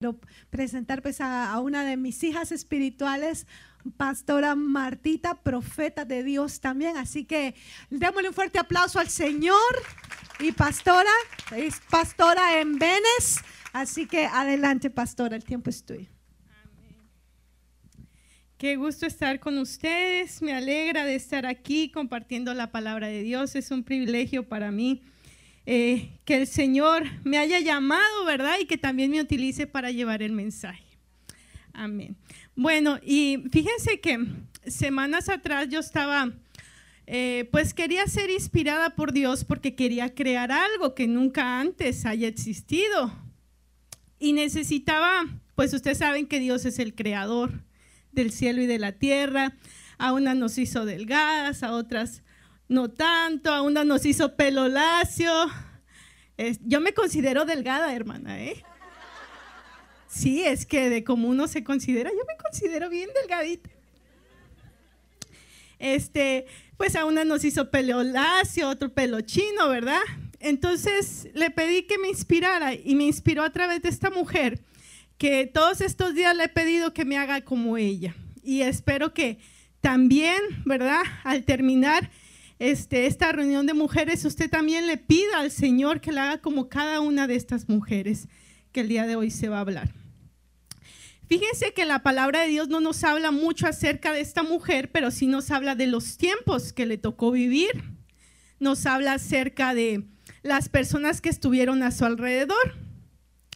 Quiero presentar pues a, una de mis hijas espirituales, pastora Martita, profeta de Dios también. Así que démosle un fuerte aplauso al Señor. Y pastora, es pastora en Venes. Así que adelante, pastora, el tiempo es tuyo. Qué gusto estar con ustedes. Me alegra de estar aquí compartiendo la palabra de Dios. Es un privilegio para mí eh, que el Señor me haya llamado, ¿verdad? Y que también me utilice para llevar el mensaje. Amén. Bueno, y fíjense que semanas atrás yo estaba, eh, pues quería ser inspirada por Dios porque quería crear algo que nunca antes haya existido. Y necesitaba, pues ustedes saben que Dios es el creador del cielo y de la tierra. A unas nos hizo delgadas, a otras no tanto, a una nos hizo pelo lacio. yo me considero delgada, hermana, ¿eh? Sí, es que de cómo uno se considera, yo me considero bien delgadita. Este, pues a una nos hizo pelo lacio, otro pelo chino, ¿verdad? Entonces le pedí que me inspirara y me inspiró a través de esta mujer que todos estos días le he pedido que me haga como ella. Y espero que también, ¿verdad? Al terminar este, esta reunión de mujeres, usted también le pida al Señor que la haga como cada una de estas mujeres que el día de hoy se va a hablar. Fíjense que la palabra de Dios no nos habla mucho acerca de esta mujer, pero sí nos habla de los tiempos que le tocó vivir. Nos habla acerca de las personas que estuvieron a su alrededor.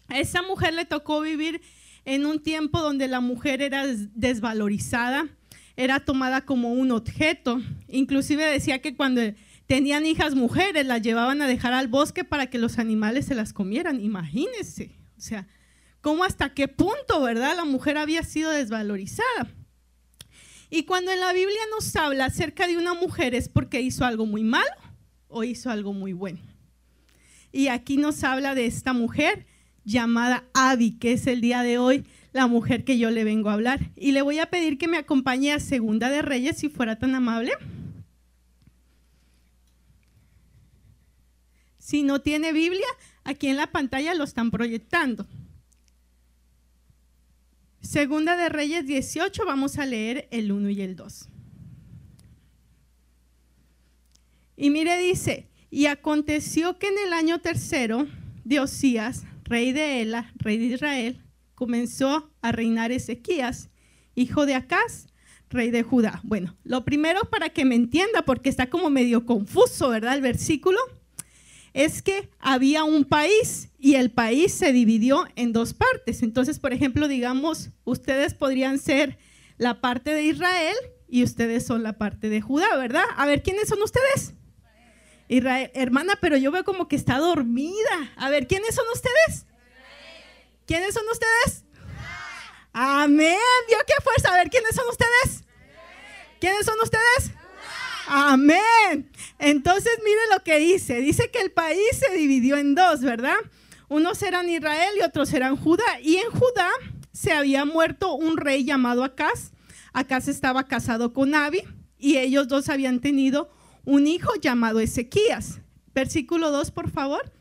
A esa mujer le tocó vivir en un tiempo donde la mujer era desvalorizada, era tomada como un objeto. Inclusive decía que cuando tenían hijas mujeres las llevaban a dejar al bosque para que los animales se las comieran. Imagínense, o sea, cómo hasta qué punto, ¿verdad? La mujer había sido desvalorizada. Y cuando en la Biblia nos habla acerca de una mujer es porque hizo algo muy malo o hizo algo muy bueno. Y aquí nos habla de esta mujer llamada Abby, que es el día de hoy la mujer que yo le vengo a hablar. Y le voy a pedir que me acompañe a Segunda de Reyes, si fuera tan amable. Si no tiene Biblia, aquí en la pantalla lo están proyectando. Segunda de Reyes 18, vamos a leer el 1 y el 2. Y mire, dice, y aconteció que en el año tercero de Osías, rey de Ela, rey de Israel, comenzó a reinar Ezequías, hijo de Acaz, rey de Judá. Bueno, lo primero para que me entienda, porque está como medio confuso, ¿verdad? El versículo, es que había un país y el país se dividió en dos partes. Entonces, por ejemplo, digamos, ustedes podrían ser la parte de Israel y ustedes son la parte de Judá, ¿verdad? A ver, ¿quiénes son ustedes? Israel, hermana, pero yo veo como que está dormida. A ver, ¿quiénes son ustedes? ¿Quiénes son ustedes? Amén. Dios qué fuerza. A ver, ¿quiénes son ustedes? ¿Quiénes son ustedes? Amén. Entonces, mire lo que dice. Dice que el país se dividió en dos, ¿verdad? Unos eran Israel y otros eran Judá. Y en Judá se había muerto un rey llamado Acaz. Acaz estaba casado con Abi y ellos dos habían tenido un hijo llamado Ezequías. Versículo 2, por favor.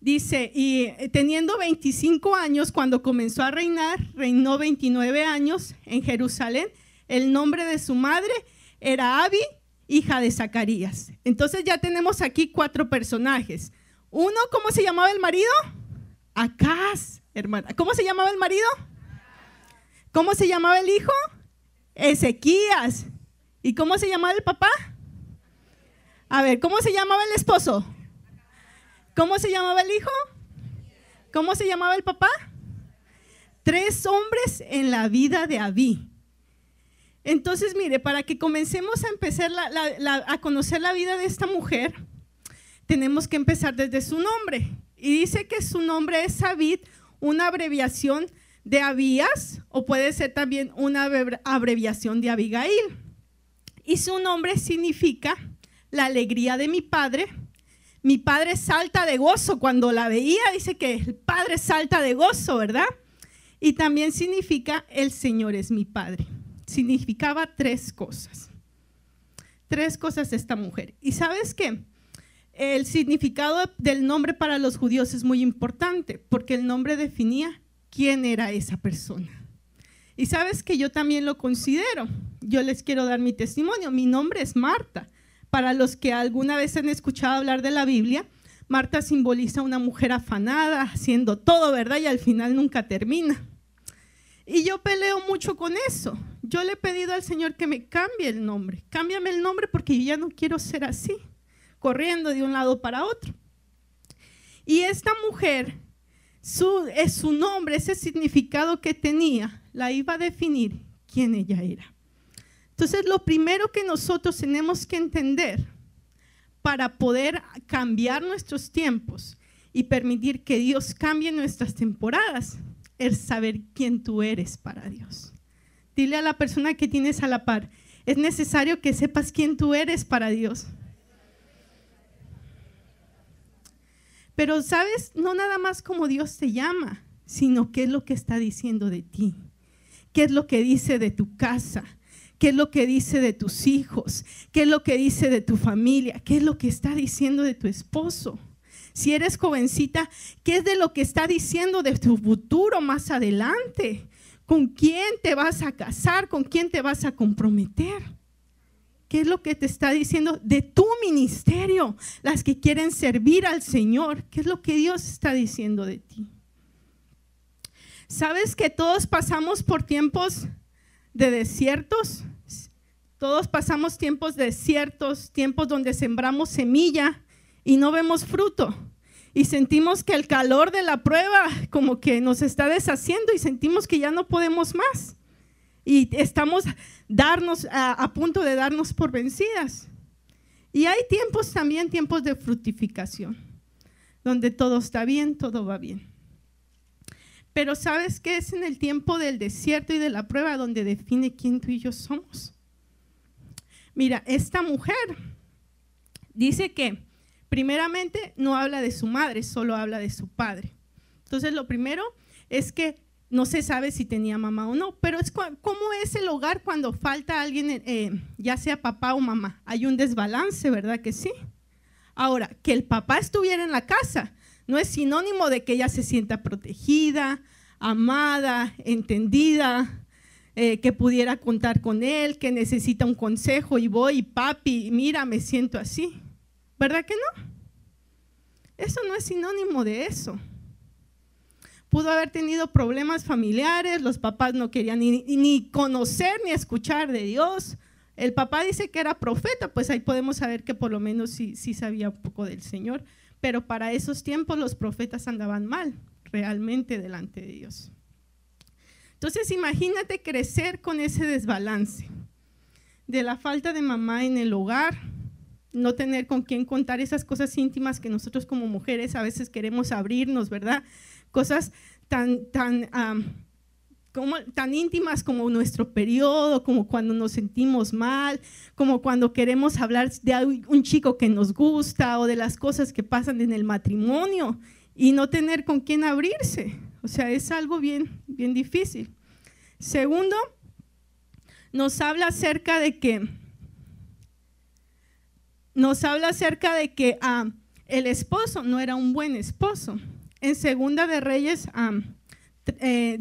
Dice, y eh, teniendo 25 años, cuando comenzó a reinar, reinó 29 años en Jerusalén. El nombre de su madre era Abi, hija de Zacarías. Entonces ya tenemos aquí cuatro personajes. Uno, ¿cómo se llamaba el marido? Acaz, hermana. ¿Cómo se llamaba el marido? ¿Cómo se llamaba el hijo? Ezequías. ¿Y cómo se llamaba el papá? A ver, ¿cómo se llamaba el esposo? ¿Cómo se llamaba el hijo? ¿Cómo se llamaba el papá? Tres hombres en la vida de Abí. Entonces, mire, para que comencemos a empezar a conocer la vida de esta mujer, tenemos que empezar desde su nombre. Y dice que su nombre es Abid, una abreviación de Abías, o puede ser también una abreviación de Abigail. Y su nombre significa la alegría de mi padre mi padre salta de gozo cuando la veía, dice que el padre salta de gozo, ¿verdad? Y también significa el Señor es mi padre. Significaba tres cosas. Tres cosas de esta mujer. Y sabes qué? El significado del nombre para los judíos es muy importante porque el nombre definía quién era esa persona. Y sabes que yo también lo considero. Yo les quiero dar mi testimonio. Mi nombre es Marta. Para los que alguna vez han escuchado hablar de la Biblia, Marta simboliza una mujer afanada, haciendo todo, ¿verdad? Y al final nunca termina. Y yo peleo mucho con eso. Yo le he pedido al Señor que me cambie el nombre. Cámbiame el nombre porque yo ya no quiero ser así, corriendo de un lado para otro. Y esta mujer, su, es su nombre, ese significado que tenía, la iba a definir quién ella era. Entonces, lo primero que nosotros tenemos que entender para poder cambiar nuestros tiempos y permitir que Dios cambie nuestras temporadas es saber quién tú eres para Dios. Dile a la persona que tienes a la par, es necesario que sepas quién tú eres para Dios. Pero sabes, no nada más como Dios te llama, sino qué es lo que está diciendo de ti, qué es lo que dice de tu casa, qué es lo que dice de tus hijos, qué es lo que dice de tu familia, qué es lo que está diciendo de tu esposo. Si eres jovencita, ¿qué es de lo que está diciendo de tu futuro más adelante? ¿Con quién te vas a casar? ¿Con quién te vas a comprometer? ¿Qué es lo que te está diciendo de tu ministerio? Las que quieren servir al Señor. ¿Qué es lo que Dios está diciendo de ti? ¿Sabes que todos pasamos por tiempos de desiertos? Todos pasamos tiempos desiertos, tiempos donde sembramos semilla y no vemos fruto. Y sentimos que el calor de la prueba como que nos está deshaciendo y sentimos que ya no podemos más. Y estamos darnos, a, punto de darnos por vencidas. Y hay tiempos también, tiempos de fructificación, donde todo está bien, todo va bien. Pero ¿sabes qué es en el tiempo del desierto y de la prueba donde define quién tú y yo somos? Mira, esta mujer dice que primeramente no habla de su madre, solo habla de su padre. Entonces lo primero es que no se sabe si tenía mamá o no, pero es cómo es el hogar cuando falta alguien, eh, ya sea papá o mamá. Hay un desbalance, ¿verdad que sí? Ahora, que el papá estuviera en la casa no es sinónimo de que ella se sienta protegida, amada, entendida, eh, que pudiera contar con él, que necesita un consejo y voy, papi, mira, me siento así. ¿Verdad que no? Eso no es sinónimo de eso. Pudo haber tenido problemas familiares, los papás no querían ni, conocer ni escuchar de Dios. El papá dice que era profeta, pues ahí podemos saber que por lo menos sí, sí sabía un poco del Señor. Pero para esos tiempos los profetas andaban mal, realmente delante de Dios. Entonces imagínate crecer con ese desbalance de la falta de mamá en el hogar, no tener con quién contar esas cosas íntimas que nosotros como mujeres a veces queremos abrirnos, ¿verdad? Cosas tan, tan, como, tan íntimas como nuestro periodo, como cuando nos sentimos mal, como cuando queremos hablar de un chico que nos gusta o de las cosas que pasan en el matrimonio y no tener con quién abrirse. O sea, es algo bien, bien difícil. Segundo, nos habla acerca de que nos habla acerca de que ah, el esposo no era un buen esposo. En Segunda de Reyes 16.3 eh,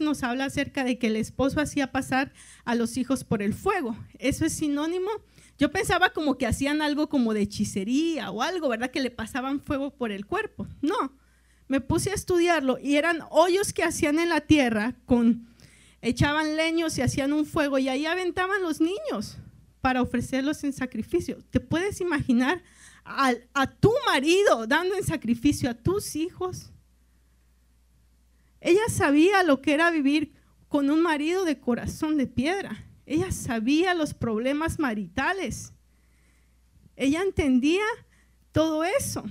nos habla acerca de que el esposo hacía pasar a los hijos por el fuego. Eso es sinónimo. Yo pensaba como que hacían algo como de hechicería o algo, ¿verdad? Que le pasaban fuego por el cuerpo. No, me puse a estudiarlo y eran hoyos que hacían en la tierra con, echaban leños y hacían un fuego y ahí aventaban los niños para ofrecerlos en sacrificio. ¿Te puedes imaginar a tu marido dando en sacrificio a tus hijos? Ella sabía lo que era vivir con un marido de corazón de piedra. Ella sabía los problemas maritales. Ella entendía todo eso.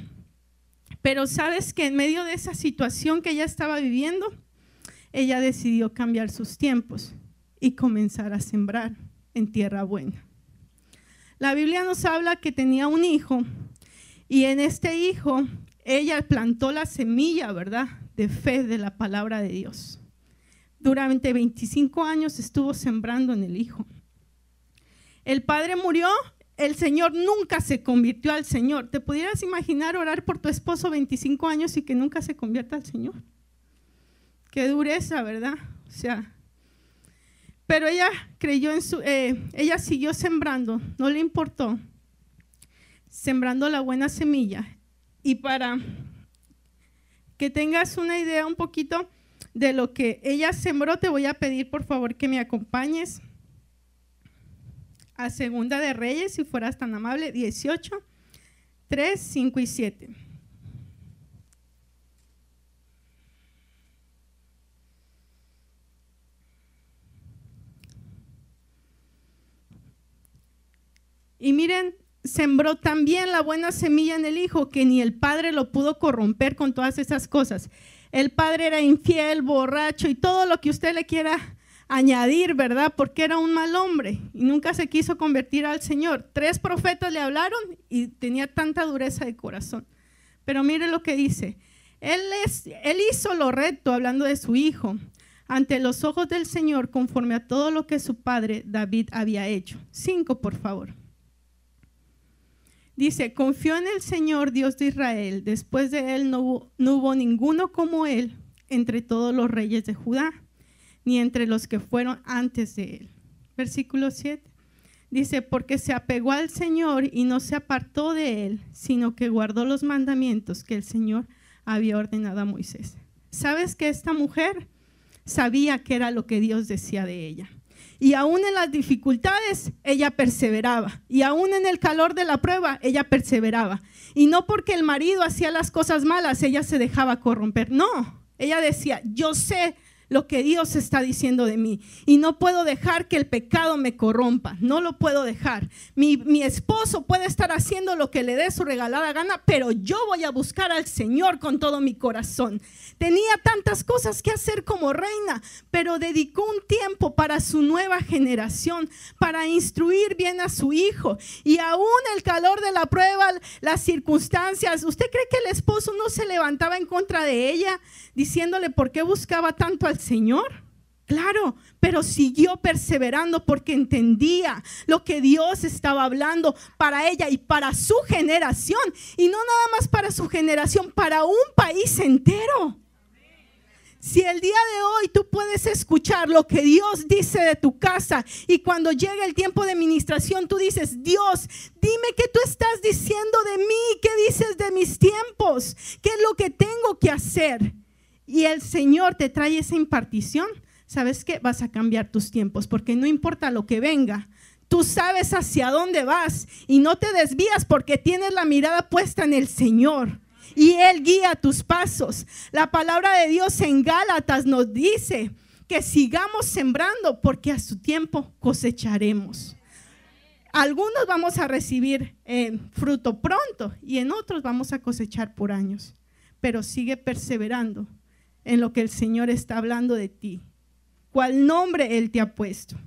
Pero sabes que en medio de esa situación que ella estaba viviendo, ella decidió cambiar sus tiempos y comenzar a sembrar en tierra buena. La Biblia nos habla que tenía un hijo y en este hijo ella plantó la semilla, ¿verdad? De fe de la palabra de Dios. Durante 25 años estuvo sembrando en el hijo. El padre murió, el Señor nunca se convirtió al Señor. ¿Te pudieras imaginar orar por tu esposo 25 años y que nunca se convierta al Señor? qué dureza, ¿verdad? O sea, pero ella creyó en su, eh, ella siguió sembrando, no le importó, sembrando la buena semilla. Y para que tengas una idea un poquito de lo que ella sembró, te voy a pedir por favor que me acompañes a Segunda de Reyes, si fueras tan amable, 18, 3, 5 y 7. Y miren, sembró también la buena semilla en el hijo, que ni el padre lo pudo corromper con todas esas cosas. El padre era infiel, borracho y todo lo que usted le quiera añadir, ¿verdad? Porque era un mal hombre y nunca se quiso convertir al Señor. Tres profetas le hablaron y tenía tanta dureza de corazón. Pero mire lo que dice. Él, es, él hizo lo recto, hablando de su hijo, ante los ojos del Señor, conforme a todo lo que su padre David había hecho. Cinco, por favor. Dice, confió en el Señor Dios de Israel. Después de él no hubo, no hubo ninguno como él entre todos los reyes de Judá, ni entre los que fueron antes de él. Versículo 7. Dice, porque se apegó al Señor y no se apartó de él, sino que guardó los mandamientos que el Señor había ordenado a Moisés. ¿Sabes que esta mujer sabía que era lo que Dios decía de ella? Y aún en las dificultades, ella perseveraba. Y aún en el calor de la prueba, ella perseveraba. Y no porque el marido hacía las cosas malas, ella se dejaba corromper. No, ella decía, yo sé lo que Dios está diciendo de mí. Y no puedo dejar que el pecado me corrompa. No lo puedo dejar. Mi, mi, esposo puede estar haciendo lo que le dé su regalada gana, pero yo voy a buscar al Señor con todo mi corazón. Tenía tantas cosas que hacer como reina, pero dedicó un tiempo para su nueva generación, para instruir bien a su hijo. Y aún el calor de la prueba, las circunstancias, ¿usted cree que el esposo no se levantaba en contra de ella, diciéndole por qué buscaba tanto al Señor? Claro, pero siguió perseverando porque entendía lo que Dios estaba hablando para ella y para su generación. Y no nada más para su generación, para un país entero. Si el día de hoy tú puedes escuchar lo que Dios dice de tu casa y cuando llega el tiempo de ministración tú dices, Dios, dime qué tú estás diciendo de mí, qué dices de mis tiempos, qué es lo que tengo que hacer. Y el Señor te trae esa impartición, ¿sabes qué? Vas a cambiar tus tiempos porque no importa lo que venga. Tú sabes hacia dónde vas y no te desvías porque tienes la mirada puesta en el Señor y Él guía tus pasos. La palabra de Dios en Gálatas nos dice que sigamos sembrando porque a su tiempo cosecharemos. Algunos vamos a recibir eh, fruto pronto y en otros vamos a cosechar por años. Pero sigue perseverando en lo que el Señor está hablando de ti. ¿Cuál nombre Él te ha puesto?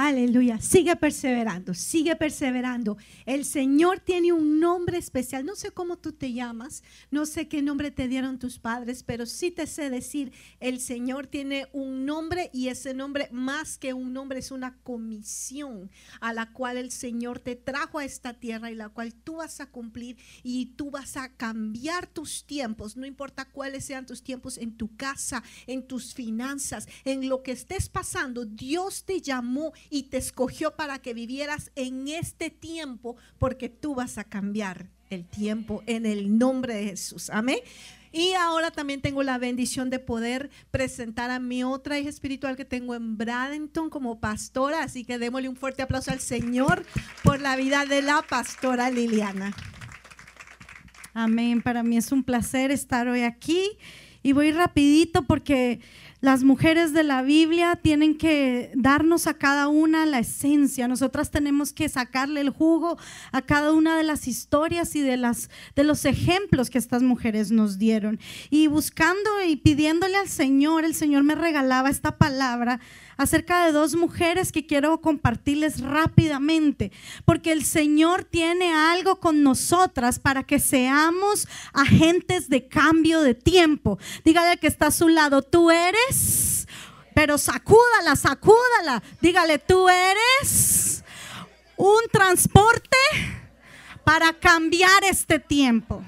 Aleluya. Sigue perseverando, sigue perseverando. El Señor tiene un nombre especial. No sé cómo tú te llamas, no sé qué nombre te dieron tus padres, pero sí te sé decir, el Señor tiene un nombre y ese nombre más que un nombre es una comisión a la cual el Señor te trajo a esta tierra y la cual tú vas a cumplir y tú vas a cambiar tus tiempos, no importa cuáles sean tus tiempos en tu casa, en tus finanzas, en lo que estés pasando. Dios te llamó y te escogió para que vivieras en este tiempo porque tú vas a cambiar el tiempo en el nombre de Jesús. Amén. Y ahora también tengo la bendición de poder presentar a mi otra hija espiritual que tengo en Bradenton como pastora. Así que démosle un fuerte aplauso al Señor por la vida de la pastora Liliana. Amén. Para mí es un placer estar hoy aquí. Y voy rapidito porque las mujeres de la Biblia tienen que darnos a cada una la esencia. Nosotras tenemos que sacarle el jugo a cada una de las historias y de, las, de los ejemplos que estas mujeres nos dieron. Y buscando y pidiéndole al Señor, el Señor me regalaba esta palabra acerca de dos mujeres que quiero compartirles rápidamente, porque el Señor tiene algo con nosotras para que seamos agentes de cambio de tiempo. Dígale que está a su lado, tú eres, pero sacúdala, sacúdala. Dígale, tú eres un transporte para cambiar este tiempo.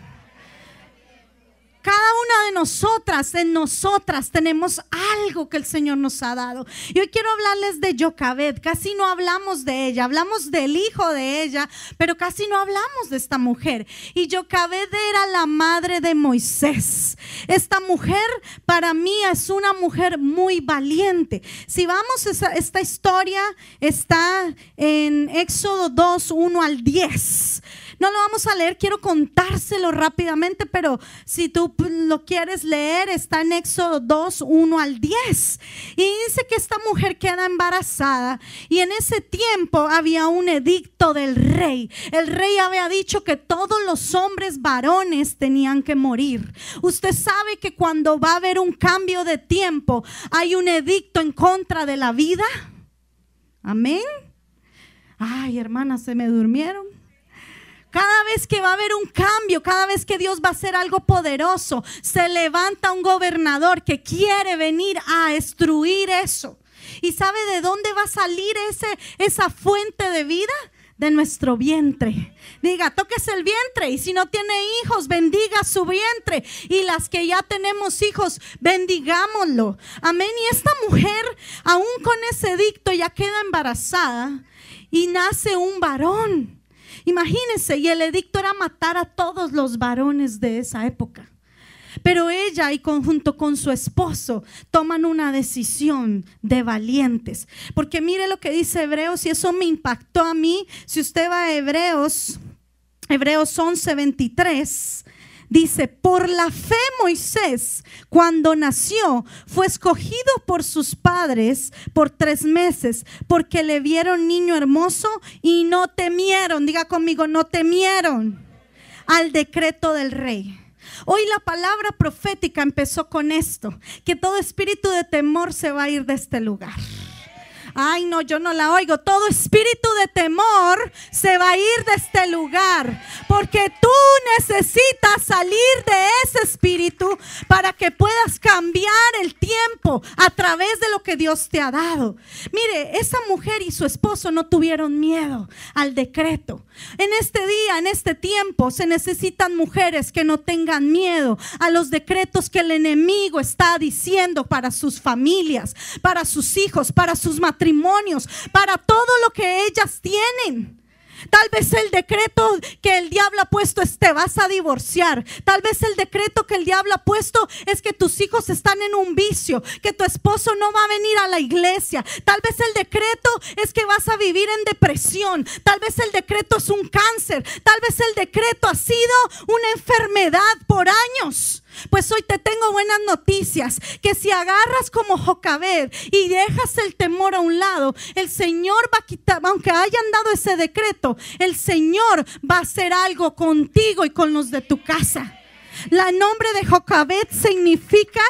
Cada una de nosotras, en nosotras, tenemos algo que el Señor nos ha dado. Y hoy quiero hablarles de Jocabed. Casi no hablamos de ella, hablamos del hijo de ella, pero casi no hablamos de esta mujer. Y Jocabed era la madre de Moisés. Esta mujer para mí es una mujer muy valiente. Si vamos, esta, esta historia está en Éxodo 2, 1 al 10. No lo vamos a leer, quiero contárselo rápidamente, pero si tú lo quieres leer, está en Éxodo 2, 1 al 10. Y dice que esta mujer queda embarazada y en ese tiempo había un edicto del rey. El rey había dicho que todos los hombres varones tenían que morir. Usted sabe que cuando va a haber un cambio de tiempo, hay un edicto en contra de la vida. Amén. Ay, hermanas, se me durmieron. Cada vez que va a haber un cambio, cada vez que Dios va a hacer algo poderoso, se levanta un gobernador que quiere venir a destruir eso. ¿Y sabe de dónde va a salir ese, esa fuente de vida? De nuestro vientre. Diga, tóquese el vientre. Y si no tiene hijos, bendiga su vientre. Y las que ya tenemos hijos, bendigámoslo. Amén. Y esta mujer, aún con ese dicto, ya queda embarazada y nace un varón. Imagínense, y el edicto era matar a todos los varones de esa época. Pero ella y conjunto con su esposo toman una decisión de valientes. Porque mire lo que dice Hebreos y eso me impactó a mí. Si usted va a Hebreos, Hebreos 11, 23, Dice, por la fe Moisés, cuando nació, fue escogido por sus padres por tres meses, porque le vieron niño hermoso y no temieron, diga conmigo, no temieron al decreto del rey. Hoy la palabra profética empezó con esto, que todo espíritu de temor se va a ir de este lugar. Ay, no, yo no la oigo. Todo espíritu de temor se va a ir de este lugar. Porque tú necesitas salir de ese espíritu para que puedas cambiar el tiempo a través de lo que Dios te ha dado. Mire, esa mujer y su esposo no tuvieron miedo al decreto. En este día, en este tiempo, se necesitan mujeres que no tengan miedo a los decretos que el enemigo está diciendo para sus familias, para sus hijos, para sus matrimonios, para todo lo que ellas tienen. Tal vez el decreto que el diablo ha puesto es te vas a divorciar. Tal vez el decreto que el diablo ha puesto es que tus hijos están en un vicio, que tu esposo no va a venir a la iglesia. Tal vez el decreto es que vas a vivir en depresión. Tal vez el decreto es un cáncer. Tal vez el decreto ha sido una enfermedad por años. Pues hoy te tengo buenas noticias, que si agarras como Jocabed y dejas el temor a un lado, el Señor va a quitar, aunque hayan dado ese decreto, el Señor va a hacer algo contigo y con los de tu casa. La nombre de Jocabed significa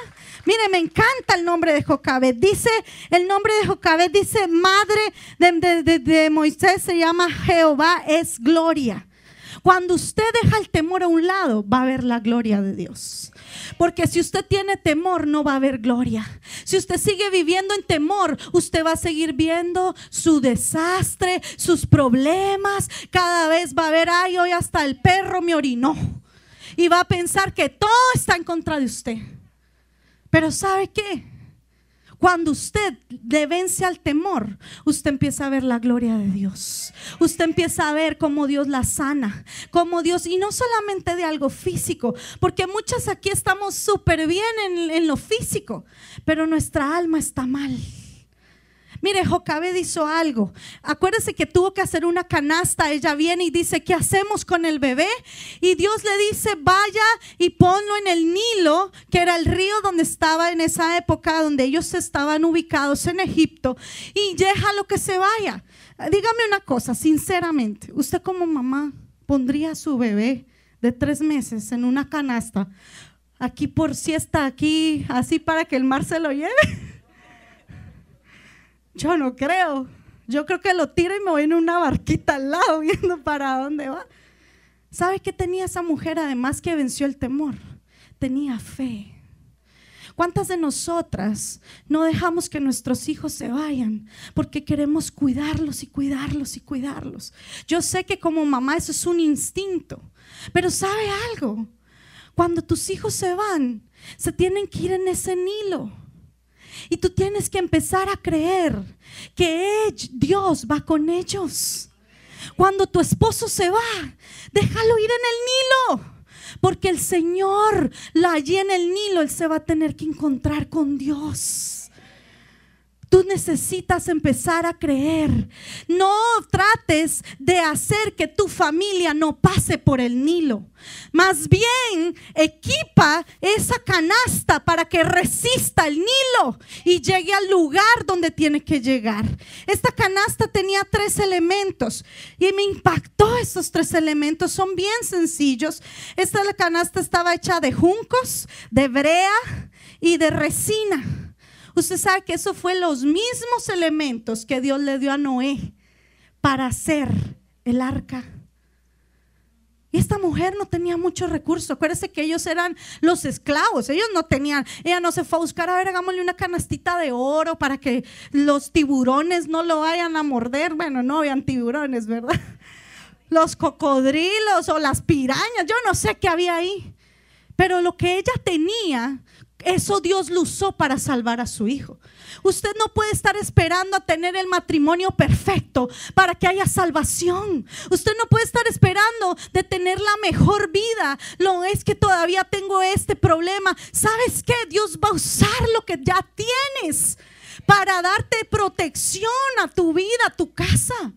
Mire, me encanta el nombre de Jocabed. Dice, el nombre de Jocabed dice, madre de, de, Moisés se llama Jehová es gloria. Cuando usted deja el temor a un lado, va a ver la gloria de Dios. Porque si usted tiene temor, no va a haber gloria. Si usted sigue viviendo en temor, usted va a seguir viendo su desastre, sus problemas. Cada vez va a ver, ay, hoy hasta el perro me orinó. Y va a pensar que todo está en contra de usted. Pero ¿sabe qué? Cuando usted le vence al temor, usted empieza a ver la gloria de Dios. Usted empieza a ver cómo Dios la sana, cómo Dios, y no solamente de algo físico, porque muchas aquí estamos súper bien en, en lo físico, pero nuestra alma está mal. Mire, Jocabed hizo algo. Acuérdese que tuvo que hacer una canasta. Ella viene y dice, ¿qué hacemos con el bebé? Y Dios le dice, vaya y ponlo en el Nilo, que era el río donde estaba en esa época, donde ellos estaban ubicados en Egipto, y déjalo que se vaya. Dígame una cosa, sinceramente, usted como mamá pondría a su bebé de tres meses en una canasta, aquí por siesta, aquí, así para que el mar se lo lleve. Yo no creo. Yo creo que lo tiro y me voy en una barquita al lado viendo para dónde va. ¿Sabe qué tenía esa mujer además que venció el temor? Tenía fe. ¿Cuántas de nosotras no dejamos que nuestros hijos se vayan porque queremos cuidarlos y cuidarlos y cuidarlos? Yo sé que como mamá eso es un instinto, pero ¿sabe algo? Cuando tus hijos se van, se tienen que ir en ese Nilo. Y tú tienes que empezar a creer que Dios va con ellos. Cuando tu esposo se va, déjalo ir en el Nilo. Porque el Señor, allí en el Nilo, Él se va a tener que encontrar con Dios. Tú necesitas empezar a creer. No trates de hacer que tu familia no pase por el Nilo. Más bien, equipa esa canasta para que resista el Nilo y llegue al lugar donde tiene que llegar. Esta canasta tenía tres elementos y me impactó esos tres elementos. Son bien sencillos. Esta canasta estaba hecha de juncos, de brea y de resina. Usted sabe que eso fue los mismos elementos que Dios le dio a Noé para hacer el arca. Y esta mujer no tenía muchos recursos. Acuérdese que ellos eran los esclavos. Ellos no tenían. Ella no se fue a buscar, a ver, hagámosle una canastita de oro para que los tiburones no lo vayan a morder. Bueno, no habían tiburones, ¿verdad? Los cocodrilos o las pirañas. Yo no sé qué había ahí. Pero lo que ella tenía eso Dios lo usó para salvar a su hijo. Usted no puede estar esperando a tener el matrimonio perfecto para que haya salvación. Usted no puede estar esperando de tener la mejor vida. Lo es que todavía tengo este problema. ¿Sabes qué? Dios va a usar lo que ya tienes para darte protección a tu vida, a tu casa.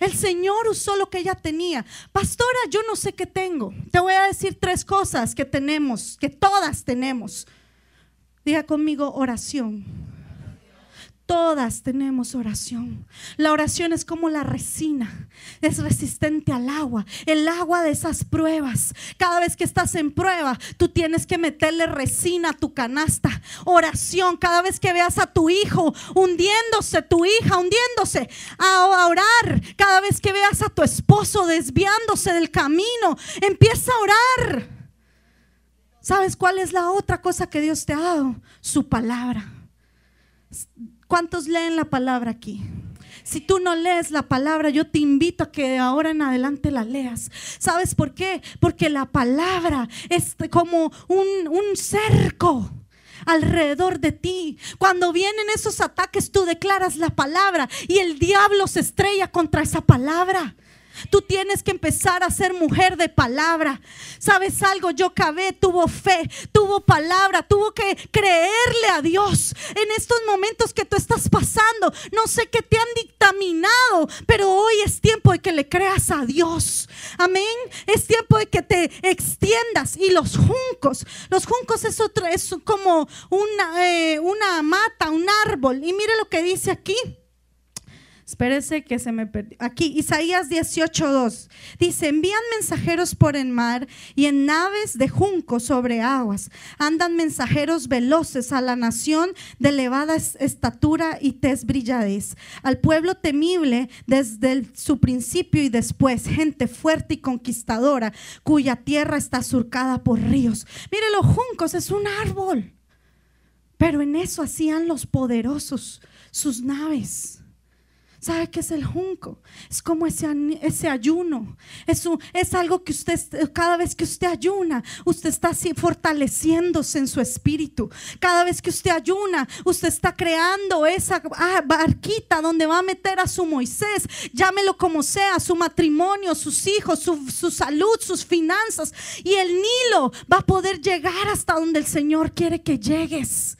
El Señor usó lo que ella tenía. Pastora, yo no sé qué tengo. Te voy a decir tres cosas que tenemos, que todas tenemos. Diga conmigo oración. Todas tenemos oración. La oración es como la resina, es resistente al agua, el agua de esas pruebas. Cada vez que estás en prueba, tú tienes que meterle resina a tu canasta. Oración, cada vez que veas a tu hijo hundiéndose, tu hija hundiéndose, a orar. Cada vez que veas a tu esposo desviándose del camino, empieza a orar. ¿Sabes cuál es la otra cosa que Dios te ha dado? Su palabra ¿Cuántos leen la palabra aquí? Si tú no lees la palabra, yo te invito a que de ahora en adelante la leas. ¿Sabes por qué? Porque la palabra es como un, un cerco alrededor de ti. Cuando vienen esos ataques, tú declaras la palabra y el diablo se estrella contra esa palabra. Tú tienes que empezar a ser mujer de palabra. ¿Sabes algo? Yo cabé, tuvo fe, tuvo palabra, tuvo que creerle a Dios. En estos momentos que tú estás pasando, no sé qué te han dictaminado, pero hoy es tiempo de que le creas a Dios. Amén. Es tiempo de que te extiendas. Y los juncos, los juncos es, otro, es como una, eh, una mata, un árbol. Y mire lo que dice aquí. Espérese que se me perdió. Aquí, Isaías 18:2. Dice: Envían mensajeros por el mar y en naves de junco sobre aguas. Andan mensajeros veloces a la nación de elevada estatura y tez brilladez. Al pueblo temible desde su principio y después. Gente fuerte y conquistadora, cuya tierra está surcada por ríos. Mire, los juncos es un árbol. Pero en eso hacían los poderosos sus naves. ¿Sabe qué es el junco? Es como ese, ese ayuno. Es, es algo que usted, cada vez que usted ayuna, usted está fortaleciéndose en su espíritu. Cada vez que usted ayuna, usted está creando esa ah, barquita donde va a meter a su Moisés, llámelo como sea, su matrimonio, sus hijos, su, su salud, sus finanzas. Y el Nilo va a poder llegar hasta donde el Señor quiere que llegues.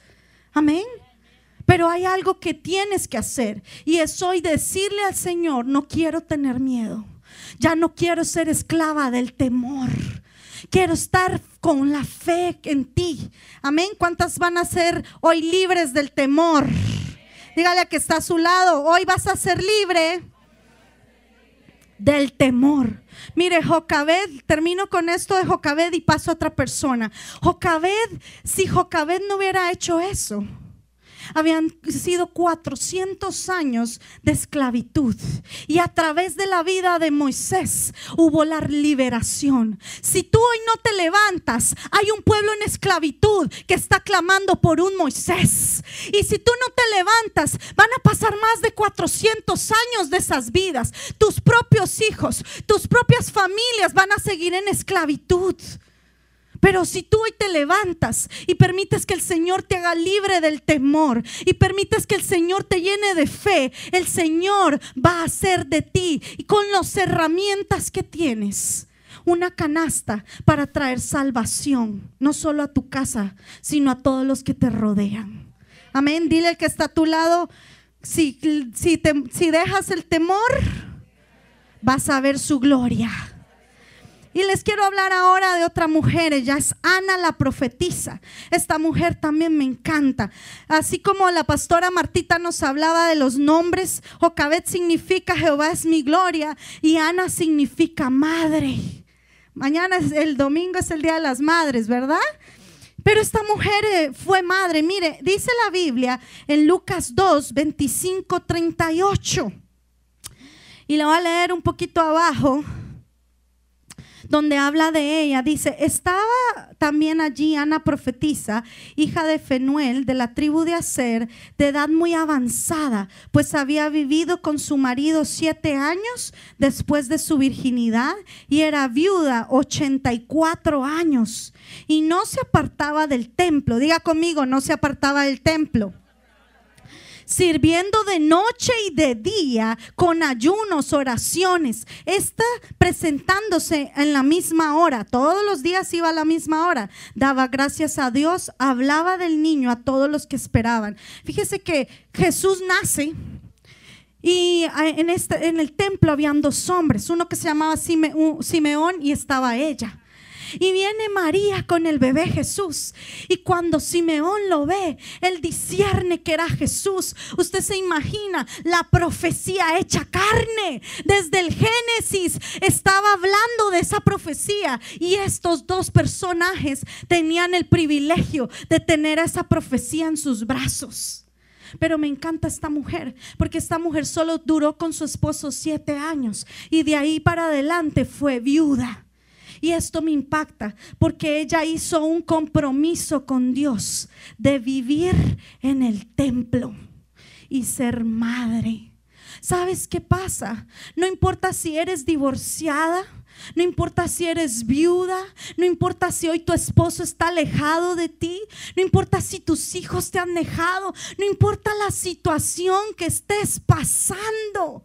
Amén. Pero hay algo que tienes que hacer y es hoy decirle al Señor, no quiero tener miedo. Ya no quiero ser esclava del temor. Quiero estar con la fe en ti. Amén. ¿Cuántas van a ser hoy libres del temor? Dígale a que está a su lado, hoy vas a ser libre del temor. Mire, Jocabed, termino con esto de Jocabed y paso a otra persona. Jocabed, si Jocabed no hubiera hecho eso, habían sido 400 años de esclavitud. Y a través de la vida de Moisés hubo la liberación. Si tú hoy no te levantas, hay un pueblo en esclavitud que está clamando por un Moisés. Y si tú no te levantas, van a pasar más de 400 años de esas vidas. Tus propios hijos, tus propias familias van a seguir en esclavitud. Pero si tú hoy te levantas y permites que el Señor te haga libre del temor y permites que el Señor te llene de fe, el Señor va a hacer de ti y con las herramientas que tienes una canasta para traer salvación, no solo a tu casa, sino a todos los que te rodean. Amén. Dile al que está a tu lado, si, si, si dejas el temor, vas a ver su gloria. Y les quiero hablar ahora de otra mujer, ella es Ana la profetisa. Esta mujer también me encanta. Así como la pastora Martita nos hablaba de los nombres, Jocabet significa Jehová es mi gloria y Ana significa madre. Mañana es el domingo es el día de las madres, ¿verdad? Pero esta mujer eh, fue madre. Mire, dice la Biblia en Lucas 2, 25, 38. Y la voy a leer un poquito abajo donde habla de ella. Dice, estaba también allí Ana profetisa, hija de Fenuel, de la tribu de Aser, de edad muy avanzada, pues había vivido con su marido siete años después de su virginidad y era viuda 84 años y no se apartaba del templo. Diga conmigo, no se apartaba del templo sirviendo de noche y de día con ayunos, oraciones. Está presentándose en la misma hora. Todos los días iba a la misma hora. Daba gracias a Dios, hablaba del niño a todos los que esperaban. Fíjese que Jesús nace. Y en, este, en el templo habían dos hombres, uno que se llamaba Simeón y estaba ella. Y viene María con el bebé Jesús. Y cuando Simeón lo ve, él discierne que era Jesús. Usted se imagina la profecía hecha carne. Desde el Génesis estaba hablando de esa profecía. Y estos dos personajes tenían el privilegio de tener esa profecía en sus brazos. Pero me encanta esta mujer, porque esta mujer solo duró con su esposo siete años y de ahí para adelante fue viuda. Y esto me impacta porque ella hizo un compromiso con Dios de vivir en el templo y ser madre. ¿Sabes qué pasa? No importa si eres divorciada, no importa si eres viuda, no importa si hoy tu esposo está alejado de ti, no importa si tus hijos te han dejado, no importa la situación que estés pasando.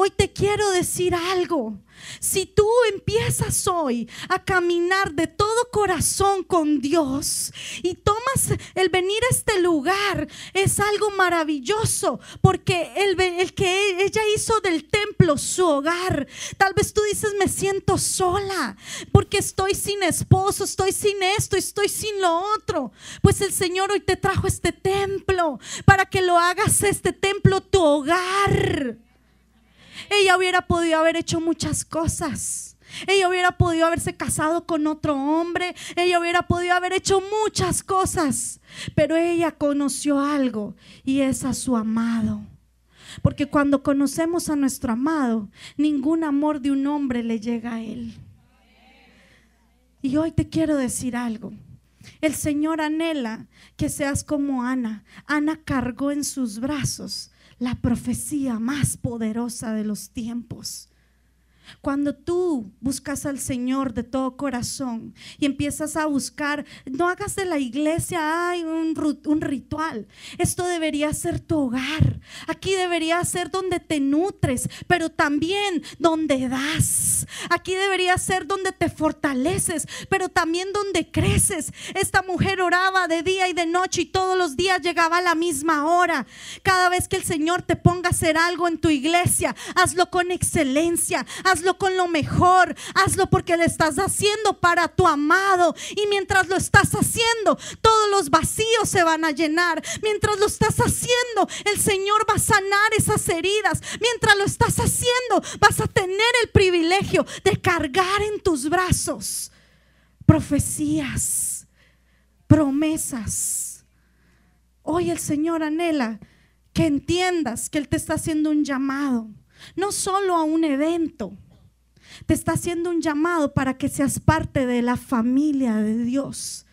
Hoy te quiero decir algo. Si tú empiezas hoy a caminar de todo corazón con Dios y tomas el venir a este lugar, es algo maravilloso porque el, que ella hizo del templo su hogar, tal vez tú dices, me siento sola porque estoy sin esposo, estoy sin esto, estoy sin lo otro. Pues el Señor hoy te trajo este templo para que lo hagas este templo tu hogar. Ella hubiera podido haber hecho muchas cosas. Ella hubiera podido haberse casado con otro hombre. Ella hubiera podido haber hecho muchas cosas. Pero ella conoció algo y es a su amado. Porque cuando conocemos a nuestro amado, ningún amor de un hombre le llega a él. Y hoy te quiero decir algo. El Señor anhela que seas como Ana. Ana cargó en sus brazos la profecía más poderosa de los tiempos. Cuando tú buscas al Señor de todo corazón y empiezas a buscar, no hagas de la iglesia ay, un, ritual. Esto debería ser tu hogar. Aquí debería ser donde te nutres, pero también donde das. Aquí debería ser donde te fortaleces, pero también donde creces. Esta mujer oraba de día y de noche y todos los días llegaba a la misma hora. Cada vez que el Señor te ponga a hacer algo en tu iglesia, hazlo con excelencia con lo mejor, hazlo porque lo estás haciendo para tu amado. Y mientras lo estás haciendo, todos los vacíos se van a llenar. Mientras lo estás haciendo, el Señor va a sanar esas heridas. Mientras lo estás haciendo, vas a tener el privilegio de cargar en tus brazos profecías, promesas Hoy el Señor anhela que entiendas que Él te está haciendo un llamado, no solo a un evento, te está haciendo un llamado para que seas parte de la familia de Dios.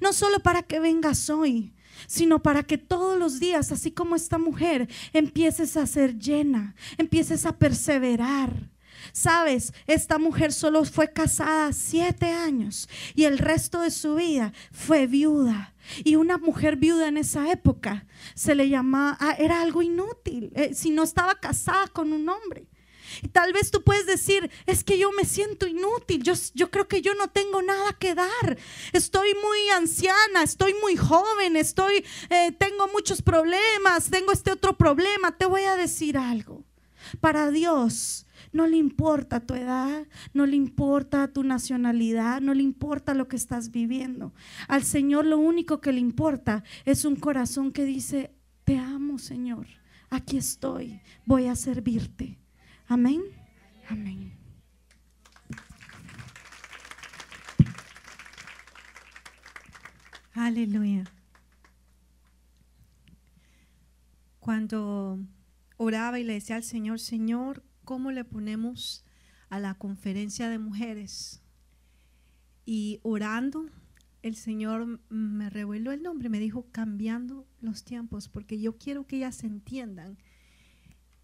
No solo para que vengas hoy, sino para que todos los días, así como esta mujer, empieces a ser llena, empieces a perseverar. Sabes, esta mujer solo fue casada siete años y el resto de su vida fue viuda. Y una mujer viuda en esa época se le llamaba, ah, era algo inútil, eh, si no estaba casada con un hombre. Tal vez tú puedes decir, es que yo me siento inútil, yo, yo creo que yo no tengo nada que dar, estoy muy anciana, estoy muy joven, estoy, eh, tengo muchos problemas, tengo este otro problema. Te voy a decir algo. Para Dios no le importa tu edad, no le importa tu nacionalidad, no le importa lo que estás viviendo. Al Señor lo único que le importa es un corazón que dice, te amo Señor, aquí estoy, voy a servirte. Amén. Amén. Aleluya. Cuando oraba y le decía al Señor, Señor, ¿cómo le ponemos a la conferencia de mujeres? Y orando, el Señor me reveló el nombre, me dijo, cambiando los tiempos, porque yo quiero que ellas entiendan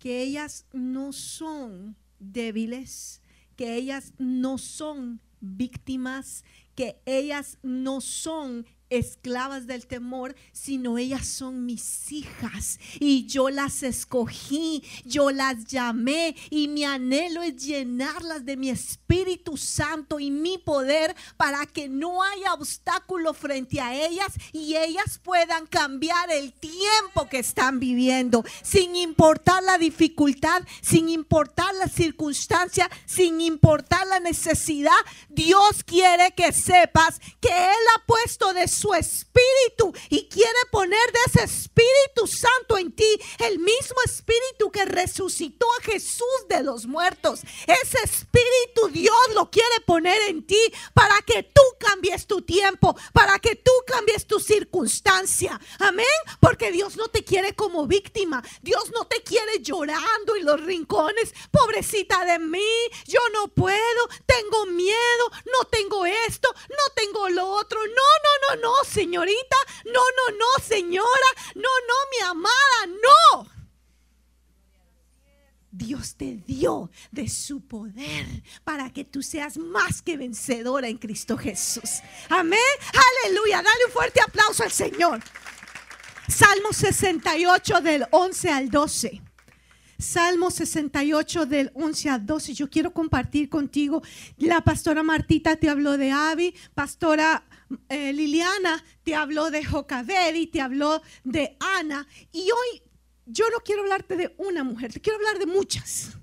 que ellas no son débiles, que ellas no son víctimas, que ellas no son esclavas del temor, sino ellas son mis hijas y yo las escogí, yo las llamé y mi anhelo es llenarlas de mi Espíritu Santo y mi poder para que no haya obstáculo frente a ellas y ellas puedan cambiar el tiempo que están viviendo, sin importar la dificultad, sin importar la circunstancia, sin importar la necesidad. Dios quiere que sepas que Él ha puesto de espíritu y quiere poner de ese Espíritu Santo en ti, el mismo Espíritu que resucitó a Jesús de los muertos. Ese Espíritu Dios lo quiere poner en ti para que tú cambies tu tiempo, para que tú cambies tu circunstancia. Amén. Porque Dios no te quiere como víctima. Dios no te quiere llorando en los rincones. Pobrecita de mí, yo no puedo, tengo miedo, no tengo esto, no tengo lo otro. No, no, no, no, señorita. No, no, no, señora. No, no, mi amada. No. Dios te dio de su poder para que tú seas más que vencedora en Cristo Jesús. Amén. Aleluya. Dale un fuerte aplauso al Señor. Salmo 68 del 11 al 12. Salmo 68 del 11 al 12. Yo quiero compartir contigo. La pastora Martita te habló de Abby, pastora eh, Liliana te habló de y te habló de Ana. Y hoy yo no quiero hablarte de una mujer, te quiero hablar de muchas.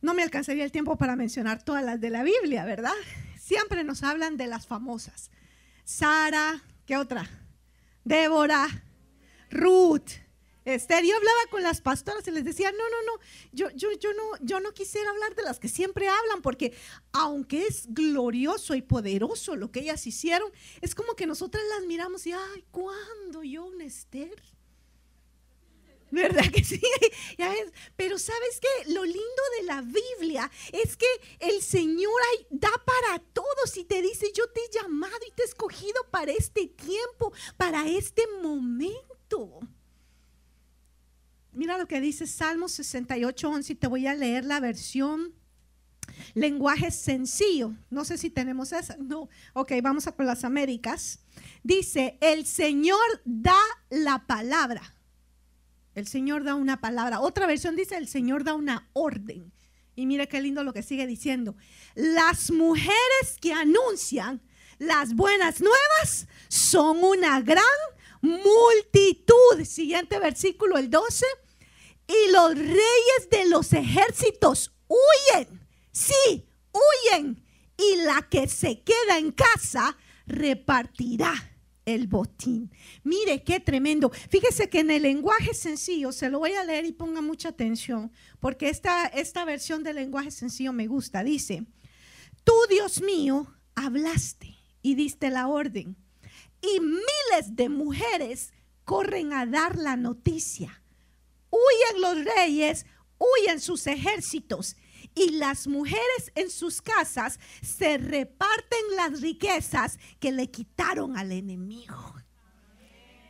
No me alcanzaría el tiempo para mencionar todas las de la Biblia, ¿verdad? Siempre nos hablan de las famosas. Sara, ¿qué otra? Débora, Ruth, Esther, yo hablaba con las pastoras y les decía, no, no, no, yo, yo, yo, no, yo no quisiera hablar de las que siempre hablan, porque aunque es glorioso y poderoso lo que ellas hicieron, es como que nosotras las miramos y, ay, ¿cuándo yo un Esther? ¿Verdad que sí? Pero sabes que lo lindo de la Biblia es que el Señor da para todos y te dice, yo te he llamado y te he escogido para este tiempo, para este momento. Mira lo que dice Salmo 68, 11 y te voy a leer la versión lenguaje sencillo. No sé si tenemos esa. No. Ok, vamos a por las Américas. Dice, el Señor da la palabra. El Señor da una palabra. Otra versión dice, el Señor da una orden. Y mira qué lindo lo que sigue diciendo. Las mujeres que anuncian las buenas nuevas son una gran multitud. Siguiente versículo, el 12 y los reyes de los ejércitos huyen. Sí, huyen. Y la que se queda en casa repartirá el botín. Mire qué tremendo. Fíjese que en el lenguaje sencillo, se lo voy a leer y ponga mucha atención, porque esta, esta versión del lenguaje sencillo me gusta. Dice, tú Dios mío, hablaste y diste la orden, y miles de mujeres corren a dar la noticia. Huyen los reyes, huyen sus ejércitos y las mujeres en sus casas se reparten las riquezas que le quitaron al enemigo.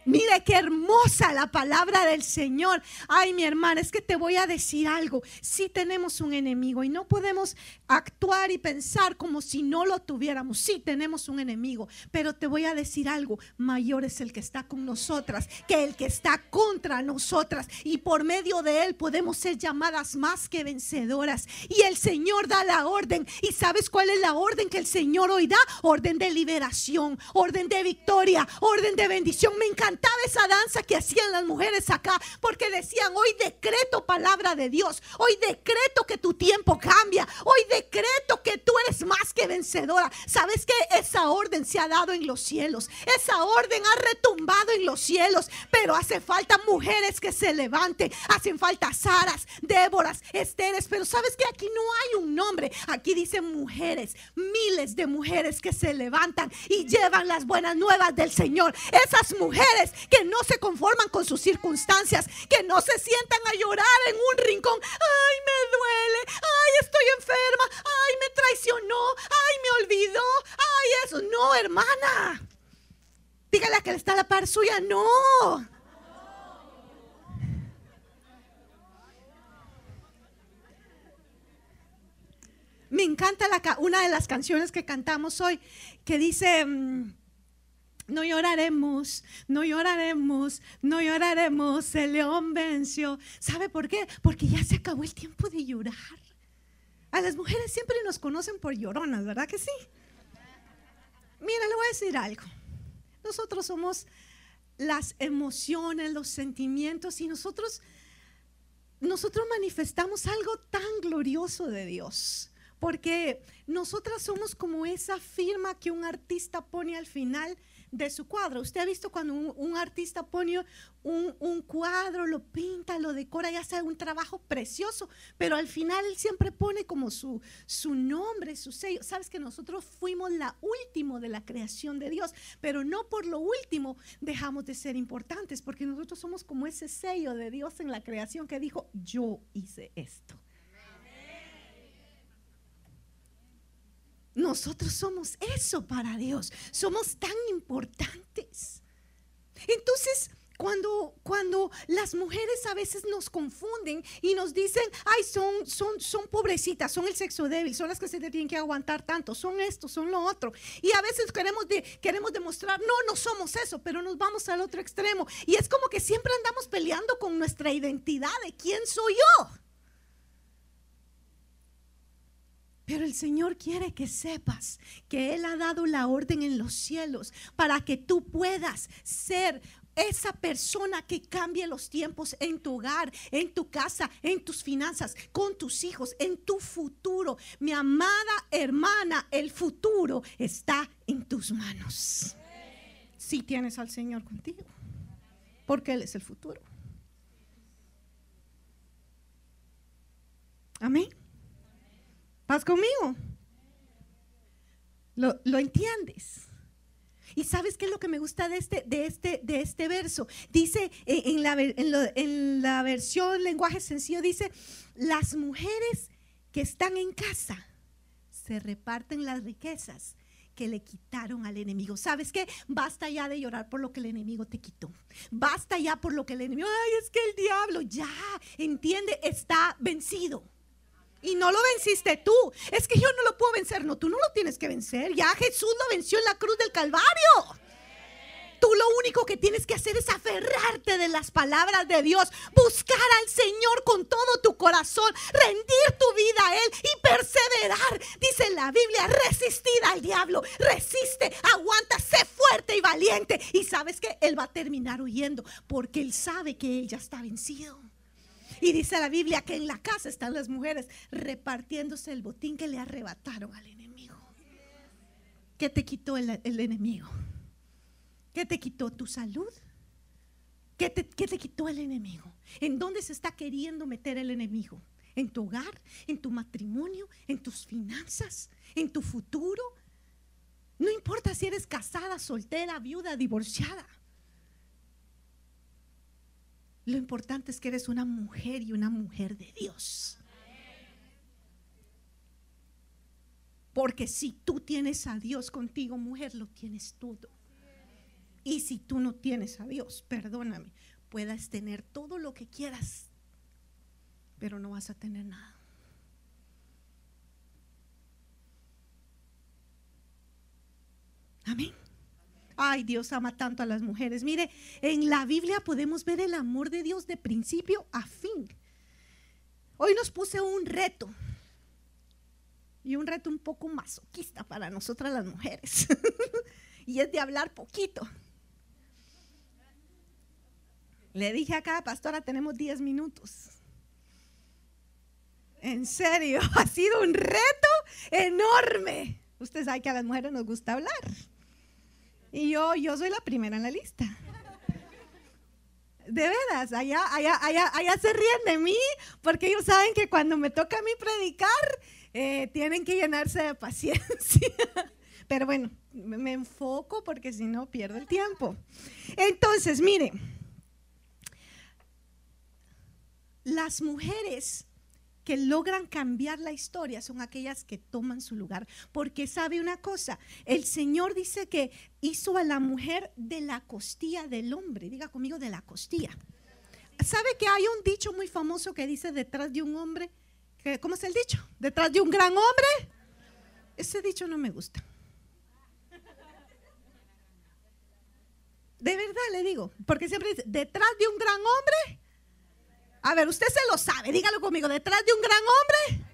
Mire qué hermosa la palabra del Señor. Ay, mi hermana, es que te voy a decir algo. Sí tenemos un enemigo y no podemos actuar y pensar como si no lo tuviéramos. Sí tenemos un enemigo, pero te voy a decir algo. Mayor es el que está con nosotras que el que está contra nosotras. Y por medio de él podemos ser llamadas más que vencedoras. Y el Señor da la orden. ¿Y sabes cuál es la orden que el Señor hoy da? Orden de liberación, orden de victoria, orden de bendición. Me encanta esa danza que hacían las mujeres acá, porque decían, hoy decreto palabra de Dios, hoy decreto que tu tiempo cambia, hoy decreto que tú eres más que vencedora. ¿Sabes que esa orden se ha dado en los cielos? Esa orden ha retumbado en los cielos, pero hace falta mujeres que se levanten, hacen falta Saras, Déboras, Esteres, pero ¿sabes que aquí no hay un nombre? Aquí dicen mujeres, miles de mujeres que se levantan y llevan las buenas nuevas del Señor. Esas mujeres que no se conforman con sus circunstancias, que no se sientan a llorar en un rincón. Ay, me duele, ay, estoy enferma, ay, me traicionó, ay, me olvidó, ay, eso. No, hermana. Dígale a que está a la par suya, no. Me encanta la, una de las canciones que cantamos hoy que dice... No lloraremos, no lloraremos, no lloraremos, el león venció. ¿Sabe por qué? Porque ya se acabó el tiempo de llorar. A las mujeres siempre nos conocen por lloronas, ¿verdad que sí? Mira, le voy a decir algo. Nosotros somos las emociones, los sentimientos y nosotros nosotros manifestamos algo tan glorioso de Dios. Porque nosotras somos como esa firma que un artista pone al final de su cuadro. Usted ha visto cuando un, artista pone un, cuadro, lo pinta, lo decora y hace un trabajo precioso, pero al final él siempre pone como su, su nombre, su sello. Sabes que nosotros fuimos la última de la creación de Dios, pero no por lo último dejamos de ser importantes, porque nosotros somos como ese sello de Dios en la creación que dijo, yo hice esto. Nosotros somos eso para Dios. Somos tan importantes. Entonces, cuando, cuando las mujeres a veces nos confunden y nos dicen, ay, son, son, son pobrecitas, son el sexo débil, son las que se tienen que aguantar tanto, son esto, son lo otro. Y a veces queremos, de, queremos demostrar, no, no somos eso, pero nos vamos al otro extremo. Y es como que siempre andamos peleando con nuestra identidad de quién soy yo. Pero el Señor quiere que sepas que Él ha dado la orden en los cielos para que tú puedas ser esa persona que cambie los tiempos en tu hogar, en tu casa, en tus finanzas, con tus hijos, en tu futuro. Mi amada hermana, el futuro está en tus manos. Si tienes al Señor contigo, porque Él es el futuro. Amén. ¿Vas conmigo? ¿Lo, entiendes? Y sabes qué es lo que me gusta de este, de este, de este verso. Dice en, la, en, la, versión lenguaje sencillo, dice, las mujeres que están en casa se reparten las riquezas que le quitaron al enemigo. ¿Sabes qué? Basta ya de llorar por lo que el enemigo te quitó. Basta ya por lo que el enemigo, ay, es que el diablo ya, entiende, está vencido. Y no lo venciste tú. Es que yo no lo puedo vencer. No, tú no lo tienes que vencer. Ya Jesús lo venció en la cruz del Calvario. Tú lo único que tienes que hacer es aferrarte de las palabras de Dios, buscar al Señor con todo tu corazón, rendir tu vida a Él y perseverar. Dice la Biblia, resistir al diablo, resiste, aguanta, sé fuerte y valiente. Y sabes que Él va a terminar huyendo porque Él sabe que Él ya está vencido. Y dice la Biblia que en la casa están las mujeres repartiéndose el botín que le arrebataron al enemigo. ¿Qué te quitó el, enemigo? ¿Qué te quitó tu salud? ¿Qué te, ¿Qué te quitó el enemigo? ¿En dónde se está queriendo meter el enemigo? ¿En tu hogar? ¿En tu matrimonio? ¿En tus finanzas? ¿En tu futuro? No importa si eres casada, soltera, viuda, divorciada. Lo importante es que eres una mujer y una mujer de Dios. Porque si tú tienes a Dios contigo, mujer, lo tienes todo. Y si tú no tienes a Dios, perdóname, puedas tener todo lo que quieras, pero no vas a tener nada. Amén. Ay, Dios ama tanto a las mujeres. Mire, en la Biblia podemos ver el amor de Dios de principio a fin. Hoy nos puse un reto. Y un reto un poco masoquista para nosotras las mujeres. y es de hablar poquito. Le dije a cada pastora, tenemos 10 minutos. En serio, ha sido un reto enorme. Usted sabe que a las mujeres nos gusta hablar. Y yo, yo soy la primera en la lista. De veras, allá, allá, allá, allá se ríen de mí porque ellos saben que cuando me toca a mí predicar, eh, tienen que llenarse de paciencia. Pero bueno, me enfoco porque si no pierdo el tiempo. Entonces, mire, las mujeres que logran cambiar la historia son aquellas que toman su lugar. Porque sabe una cosa, el Señor dice que hizo a la mujer de la costilla del hombre. Diga conmigo de la costilla. ¿Sabe que hay un dicho muy famoso que dice detrás de un hombre? ¿Cómo es el dicho? Detrás de un gran hombre. Ese dicho no me gusta. De verdad le digo, porque siempre dice, detrás de un gran hombre a ver, usted se lo sabe, dígalo conmigo, detrás de un gran hombre.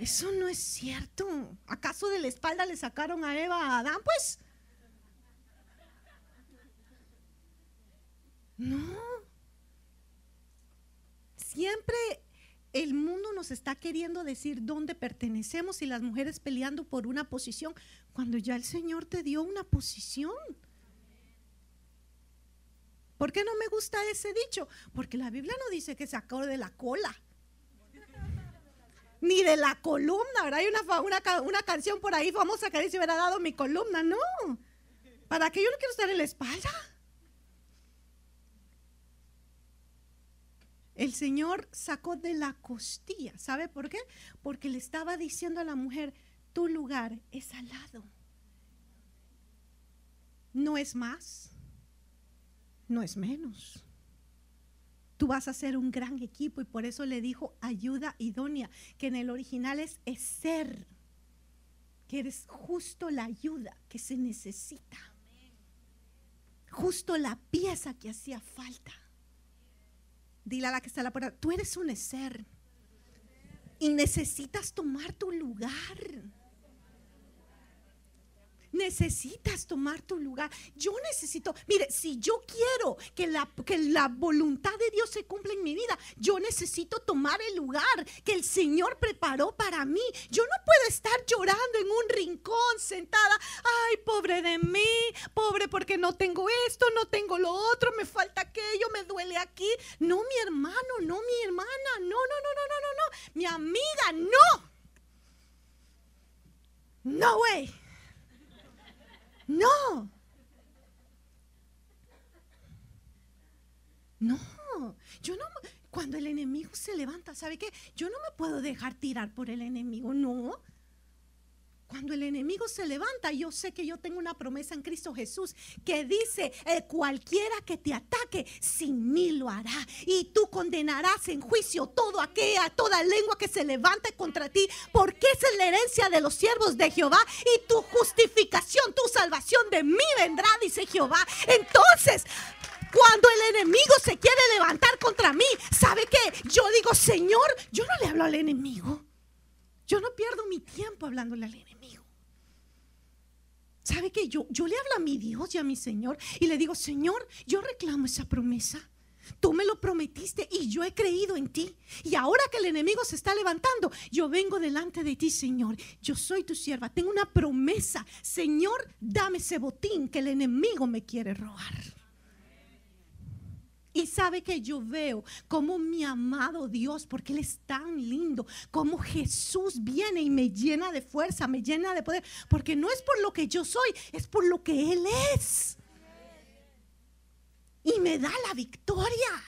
Eso no es cierto. ¿Acaso de la espalda le sacaron a Eva a Adán? Pues. No. Siempre el mundo nos está queriendo decir dónde pertenecemos y las mujeres peleando por una posición cuando ya el Señor te dio una posición. ¿Por qué no me gusta ese dicho? Porque la Biblia no dice que sacó de la cola. Ni de la columna, ¿verdad? Hay una, una, canción por ahí famosa que dice, hubiera dado mi columna. No. ¿Para qué yo no quiero estar en la espalda? El Señor sacó de la costilla. ¿Sabe por qué? Porque le estaba diciendo a la mujer, tu lugar es al lado. No es más no es menos. Tú vas a ser un gran equipo y por eso le dijo ayuda idónea, que en el original es, ser, que eres justo la ayuda que se necesita, justo la pieza que hacía falta. Dile a la que está a la puerta, tú eres un ser y necesitas tomar tu lugar. Necesitas tomar tu lugar. Yo necesito, mire, si yo quiero que la, que la voluntad de Dios se cumpla en mi vida, yo necesito tomar el lugar que el Señor preparó para mí. Yo no puedo estar llorando en un rincón sentada. Ay, pobre de mí, pobre porque no tengo esto, no tengo lo otro, me falta aquello, me duele aquí. No, mi hermano, no, mi hermana, no, no, no, no, no, no, no. Mi amiga, no. No way. No. No, yo no, cuando el enemigo se levanta, ¿sabe qué? Yo no me puedo dejar tirar por el enemigo, no. Cuando el enemigo se levanta, yo sé que yo tengo una promesa en Cristo Jesús que dice, eh, cualquiera que te ataque, sin mí lo hará. Y tú condenarás en juicio todo aquella, toda lengua que se levante contra ti, porque esa es la herencia de los siervos de Jehová y tu justificación, tu salvación de mí vendrá, dice Jehová. Entonces, cuando el enemigo se quiere levantar contra mí, ¿sabe qué? Yo digo, Señor, yo no le hablo al enemigo. Yo no pierdo mi tiempo hablándole al enemigo. ¿Sabe qué? Yo, yo le hablo a mi Dios y a mi Señor y le digo, Señor, yo reclamo esa promesa. Tú me lo prometiste y yo he creído en ti. Y ahora que el enemigo se está levantando, yo vengo delante de ti, Señor. Yo soy tu sierva. Tengo una promesa. Señor, dame ese botín que el enemigo me quiere robar. Y sabe que yo veo como mi amado Dios, porque Él es tan lindo, como Jesús viene y me llena de fuerza, me llena de poder, porque no es por lo que yo soy, es por lo que Él es. Y me da la victoria.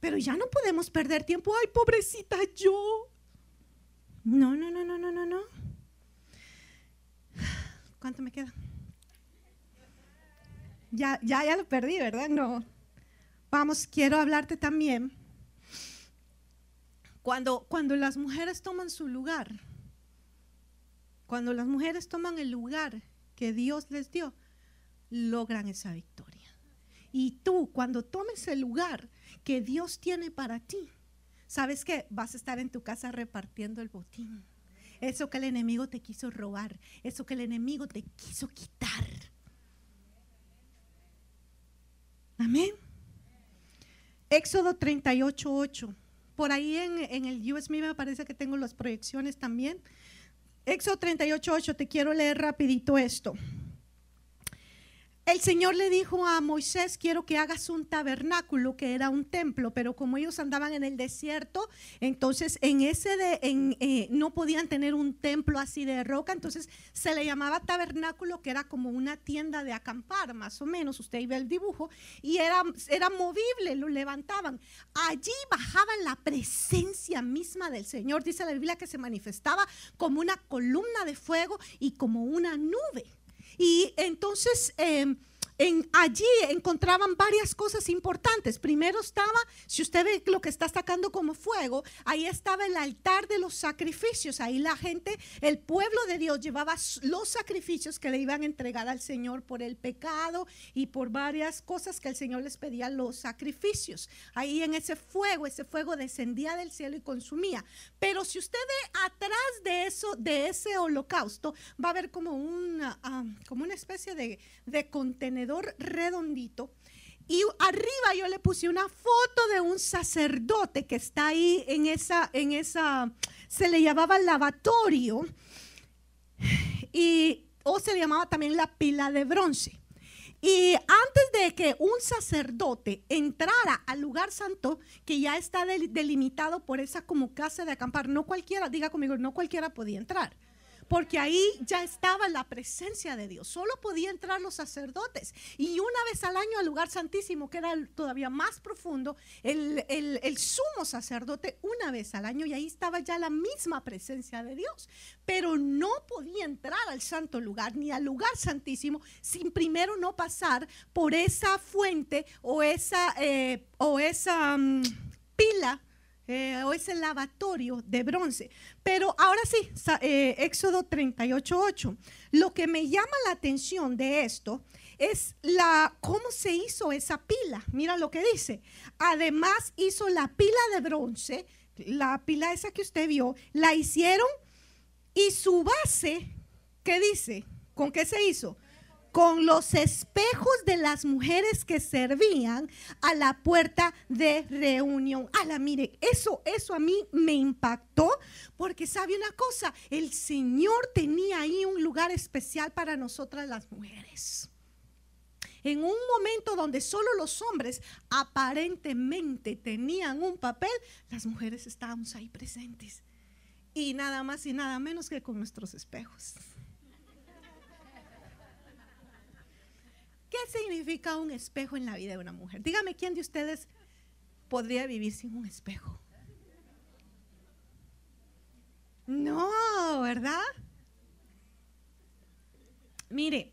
Pero ya no podemos perder tiempo. Ay, pobrecita yo. No, no, no, no, no, no, no. ¿Cuánto me queda? Ya, ya, ya lo perdí, ¿verdad? No. Vamos, quiero hablarte también. Cuando, cuando las mujeres toman su lugar, cuando las mujeres toman el lugar que Dios les dio, logran esa victoria. Y tú, cuando tomes el lugar que Dios tiene para ti, ¿sabes que Vas a estar en tu casa repartiendo el botín. Eso que el enemigo te quiso robar, eso que el enemigo te quiso quitar. Amén. Éxodo 38, 8. Por ahí en, en el USB me parece que tengo las proyecciones también. Éxodo 38, 8, te quiero leer rapidito esto. El Señor le dijo a Moisés, quiero que hagas un tabernáculo, que era un templo, pero como ellos andaban en el desierto, entonces en ese eh, no podían tener un templo así de roca, entonces se le llamaba tabernáculo, que era como una tienda de acampar, más o menos, usted ve el dibujo, y era, era movible, lo levantaban. Allí bajaban la presencia misma del Señor, dice la Biblia que se manifestaba como una columna de fuego y como una nube. Y entonces... Em, en, allí encontraban varias cosas importantes. Primero estaba, si usted ve lo que está sacando como fuego, ahí estaba el altar de los sacrificios. Ahí la gente, el pueblo de Dios llevaba los sacrificios que le iban a entregar al Señor por el pecado y por varias cosas que el Señor les pedía los sacrificios. Ahí en ese fuego, ese fuego descendía del cielo y consumía. Pero si usted ve atrás de eso, de ese holocausto, va a ver como una, ah, como una especie de contenedor redondito. Y arriba yo le puse una foto de un sacerdote que está ahí en esa, en esa, se le llamaba lavatorio y o se le llamaba también la pila de bronce. Y antes de que un sacerdote entrara al lugar santo, que ya está delimitado por esa como casa de acampar, no cualquiera, diga conmigo, no cualquiera podía entrar porque ahí ya estaba la presencia de Dios. Solo podían entrar los sacerdotes. Y una vez al año al lugar santísimo, que era todavía más profundo, el, el, sumo sacerdote una vez al año, y ahí estaba ya la misma presencia de Dios. Pero no podía entrar al santo lugar ni al lugar santísimo sin primero no pasar por esa fuente o esa, eh, o esa mm, pila eh, o ese lavatorio de bronce. Pero ahora sí, eh, Éxodo 38.8. Lo que me llama la atención de esto es la cómo se hizo esa pila. Mira lo que dice. Además hizo la pila de bronce, la pila esa que usted vio, la hicieron y su base, ¿qué dice? ¿Con qué se hizo? Con los espejos de las mujeres que servían a la puerta de reunión. la mire, eso, eso a mí me impactó porque sabe una cosa, el Señor tenía ahí un lugar especial para nosotras las mujeres. En un momento donde solo los hombres aparentemente tenían un papel, las mujeres estábamos ahí presentes. Y nada más y nada menos que con nuestros espejos. ¿Qué significa un espejo en la vida de una mujer? Dígame quién de ustedes podría vivir sin un espejo. No, ¿verdad? Mire,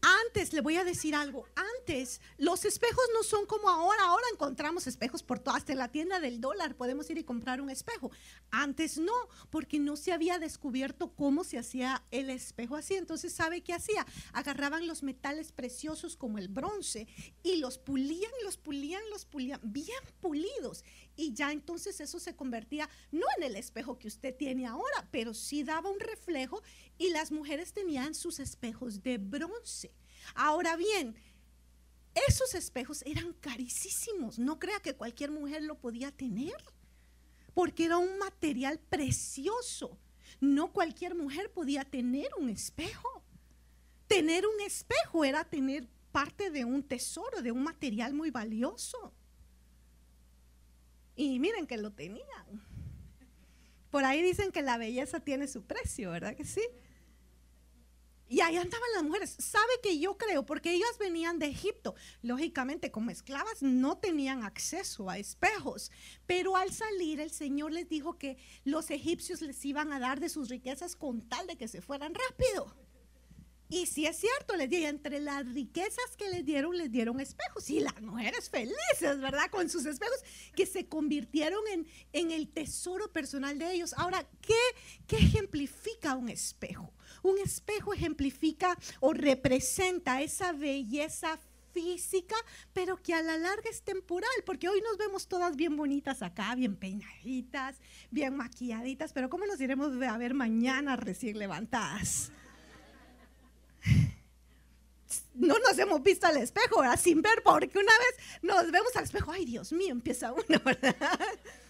antes, le voy a decir algo, antes los espejos no son como ahora, ahora encontramos espejos por todas, hasta en la tienda del dólar podemos ir y comprar un espejo. Antes no, porque no se había descubierto cómo se hacía el espejo así. Entonces, ¿sabe qué hacía? Agarraban los metales preciosos como el bronce y los pulían, los pulían, los pulían, bien pulidos. Y ya entonces eso se convertía no en el espejo que usted tiene ahora, pero sí daba un reflejo y las mujeres tenían sus espejos de bronce. Ahora bien, esos espejos eran carísimos. No crea que cualquier mujer lo podía tener, porque era un material precioso. No cualquier mujer podía tener un espejo. Tener un espejo era tener parte de un tesoro, de un material muy valioso. Y miren que lo tenían. Por ahí dicen que la belleza tiene su precio, ¿verdad que sí? Y ahí andaban las mujeres. ¿Sabe que yo creo? Porque ellas venían de Egipto. Lógicamente, como esclavas, no tenían acceso a espejos. Pero al salir, el Señor les dijo que los egipcios les iban a dar de sus riquezas con tal de que se fueran rápido. Y si es cierto, les di, entre las riquezas que les dieron, les dieron espejos. Y las mujeres felices, ¿verdad? Con sus espejos, que se convirtieron en, en el tesoro personal de ellos. Ahora, ¿qué, ¿qué ejemplifica un espejo? Un espejo ejemplifica o representa esa belleza física, pero que a la larga es temporal, porque hoy nos vemos todas bien bonitas acá, bien peinaditas, bien maquilladitas, pero ¿cómo nos iremos a ver mañana recién levantadas? No nos hemos visto al espejo, ¿verdad? Sin ver, porque una vez nos vemos al espejo, ay Dios mío, empieza uno, ¿verdad?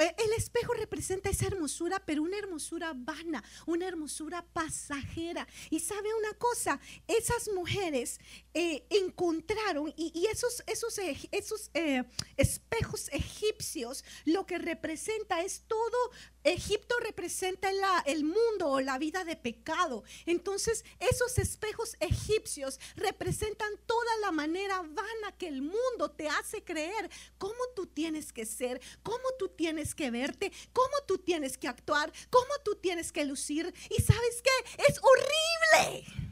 Eh, el espejo representa esa hermosura, pero una hermosura vana, una hermosura pasajera. Y sabe una cosa, esas mujeres eh, encontraron y, esos, esos, esos eh, espejos egipcios lo que representa es todo Egipto representa el mundo o la vida de pecado. Entonces, esos espejos egipcios representan toda la manera vana que el mundo te hace creer cómo tú tienes que ser, cómo tú tienes que verte, cómo tú tienes que actuar, cómo tú tienes que lucir. Y sabes qué? Es horrible.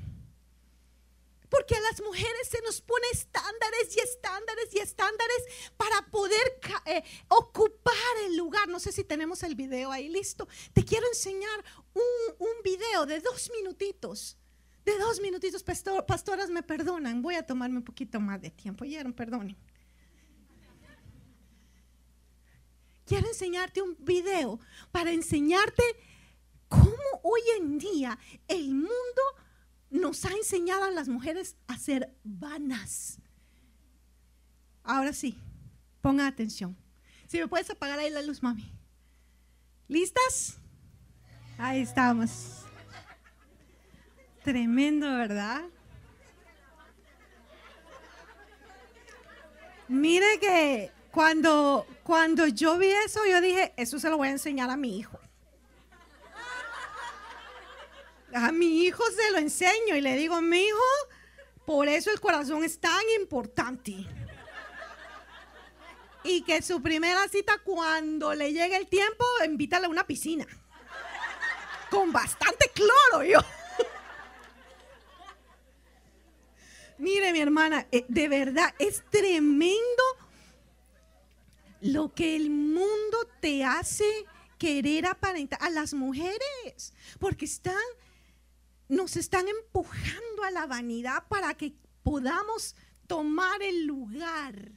Porque a las mujeres se nos pone estándares y estándares y estándares para poder eh, ocupar el lugar. No sé si tenemos el video ahí listo. Te quiero enseñar un, un video de dos minutitos. De dos minutitos, pastoras me perdonan. Voy a tomarme un poquito más de tiempo. Oyeron, perdonen. Quiero enseñarte un video para enseñarte cómo hoy en día el mundo nos ha enseñado a las mujeres a ser vanas. Ahora sí, ponga atención. Si me puedes apagar ahí la luz, mami. ¿Listas? Ahí estamos. Tremendo, ¿verdad? Mire que cuando, cuando yo vi eso, yo dije, eso se lo voy a enseñar a mi hijo. A mi hijo se lo enseño y le digo, mi hijo, por eso el corazón es tan importante. Y que su primera cita, cuando le llegue el tiempo, invítale a una piscina. Con bastante cloro, yo. Mire, mi hermana, eh, de verdad es tremendo lo que el mundo te hace querer aparentar a las mujeres, porque están nos están empujando a la vanidad para que podamos tomar el lugar.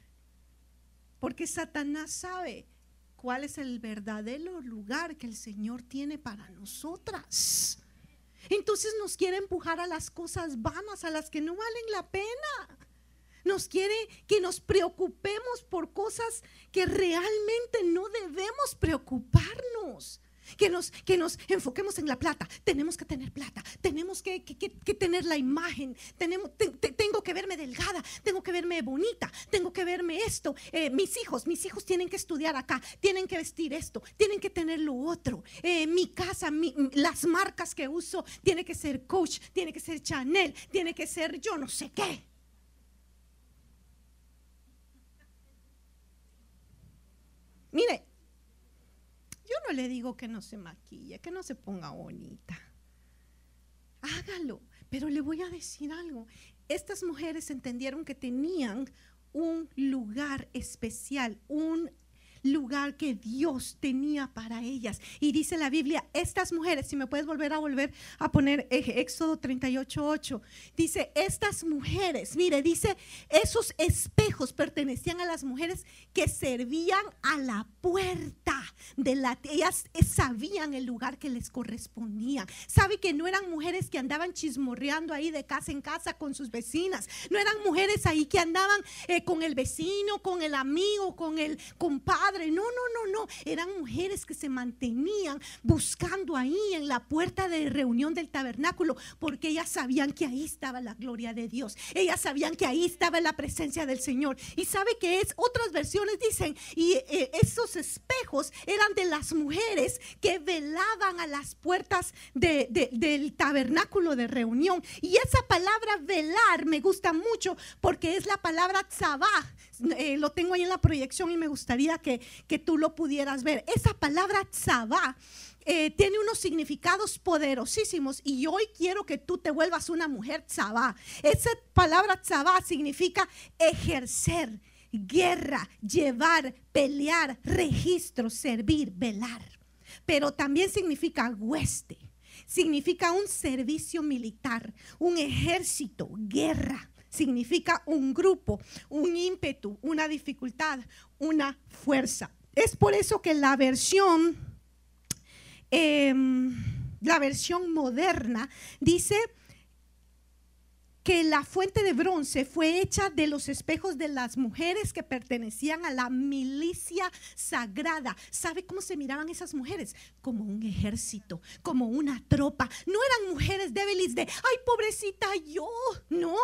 Porque Satanás sabe cuál es el verdadero lugar que el Señor tiene para nosotras. Entonces nos quiere empujar a las cosas vanas, a las que no valen la pena. Nos quiere que nos preocupemos por cosas que realmente no debemos preocuparnos que nos, que nos enfoquemos en la plata. Tenemos que tener plata, tenemos que, tener la imagen, tenemos, tengo que verme delgada, tengo que verme bonita, tengo que verme esto. Eh, mis hijos, mis hijos tienen que estudiar acá, tienen que vestir esto, tienen que tener lo otro. Eh, mi casa, las marcas que uso, tiene que ser Coach, tiene que ser Chanel, tiene que ser yo no sé qué. Mire, yo no le digo que no se maquille, que no se ponga bonita. Hágalo, pero le voy a decir algo. Estas mujeres entendieron que tenían un lugar especial, un lugar que Dios tenía para ellas. Y dice la Biblia, estas mujeres, si me puedes volver a volver a poner Éxodo 38, 8, dice, estas mujeres, mire, dice, esos espejos pertenecían a las mujeres que servían a la puerta de la, ellas sabían el lugar que les correspondía. Sabe que no eran mujeres que andaban chismorreando ahí de casa en casa con sus vecinas, no eran mujeres ahí que andaban eh, con el vecino, con el amigo, con el compadre No, no, no, no. Eran mujeres que se mantenían buscando ahí en la puerta de reunión del tabernáculo porque ellas sabían que ahí estaba la gloria de Dios. Ellas sabían que ahí estaba la presencia del Señor. Y sabe que es, otras versiones dicen, y eh, esos espejos eran de las mujeres que velaban a las puertas del tabernáculo de reunión. Y esa palabra velar me gusta mucho porque es la palabra tzabá. Eh, lo tengo ahí en la proyección y me gustaría que, que tú lo pudieras ver. Esa palabra tzabá eh, tiene unos significados poderosísimos y hoy quiero que tú te vuelvas una mujer tzabá. Esa palabra tzabá significa ejercer, guerra, llevar, pelear, registro, servir, velar. Pero también significa hueste, significa un servicio militar, un ejército, guerra. Significa un grupo, un ímpetu, una dificultad, una fuerza. Es por eso que la versión Em, la versión moderna, dice que la fuente de bronce fue hecha de los espejos de las mujeres que pertenecían a la milicia sagrada. ¿Sabe cómo se miraban esas mujeres? Como un ejército, como una tropa. No eran mujeres débiles de, ay, pobrecita yo. No,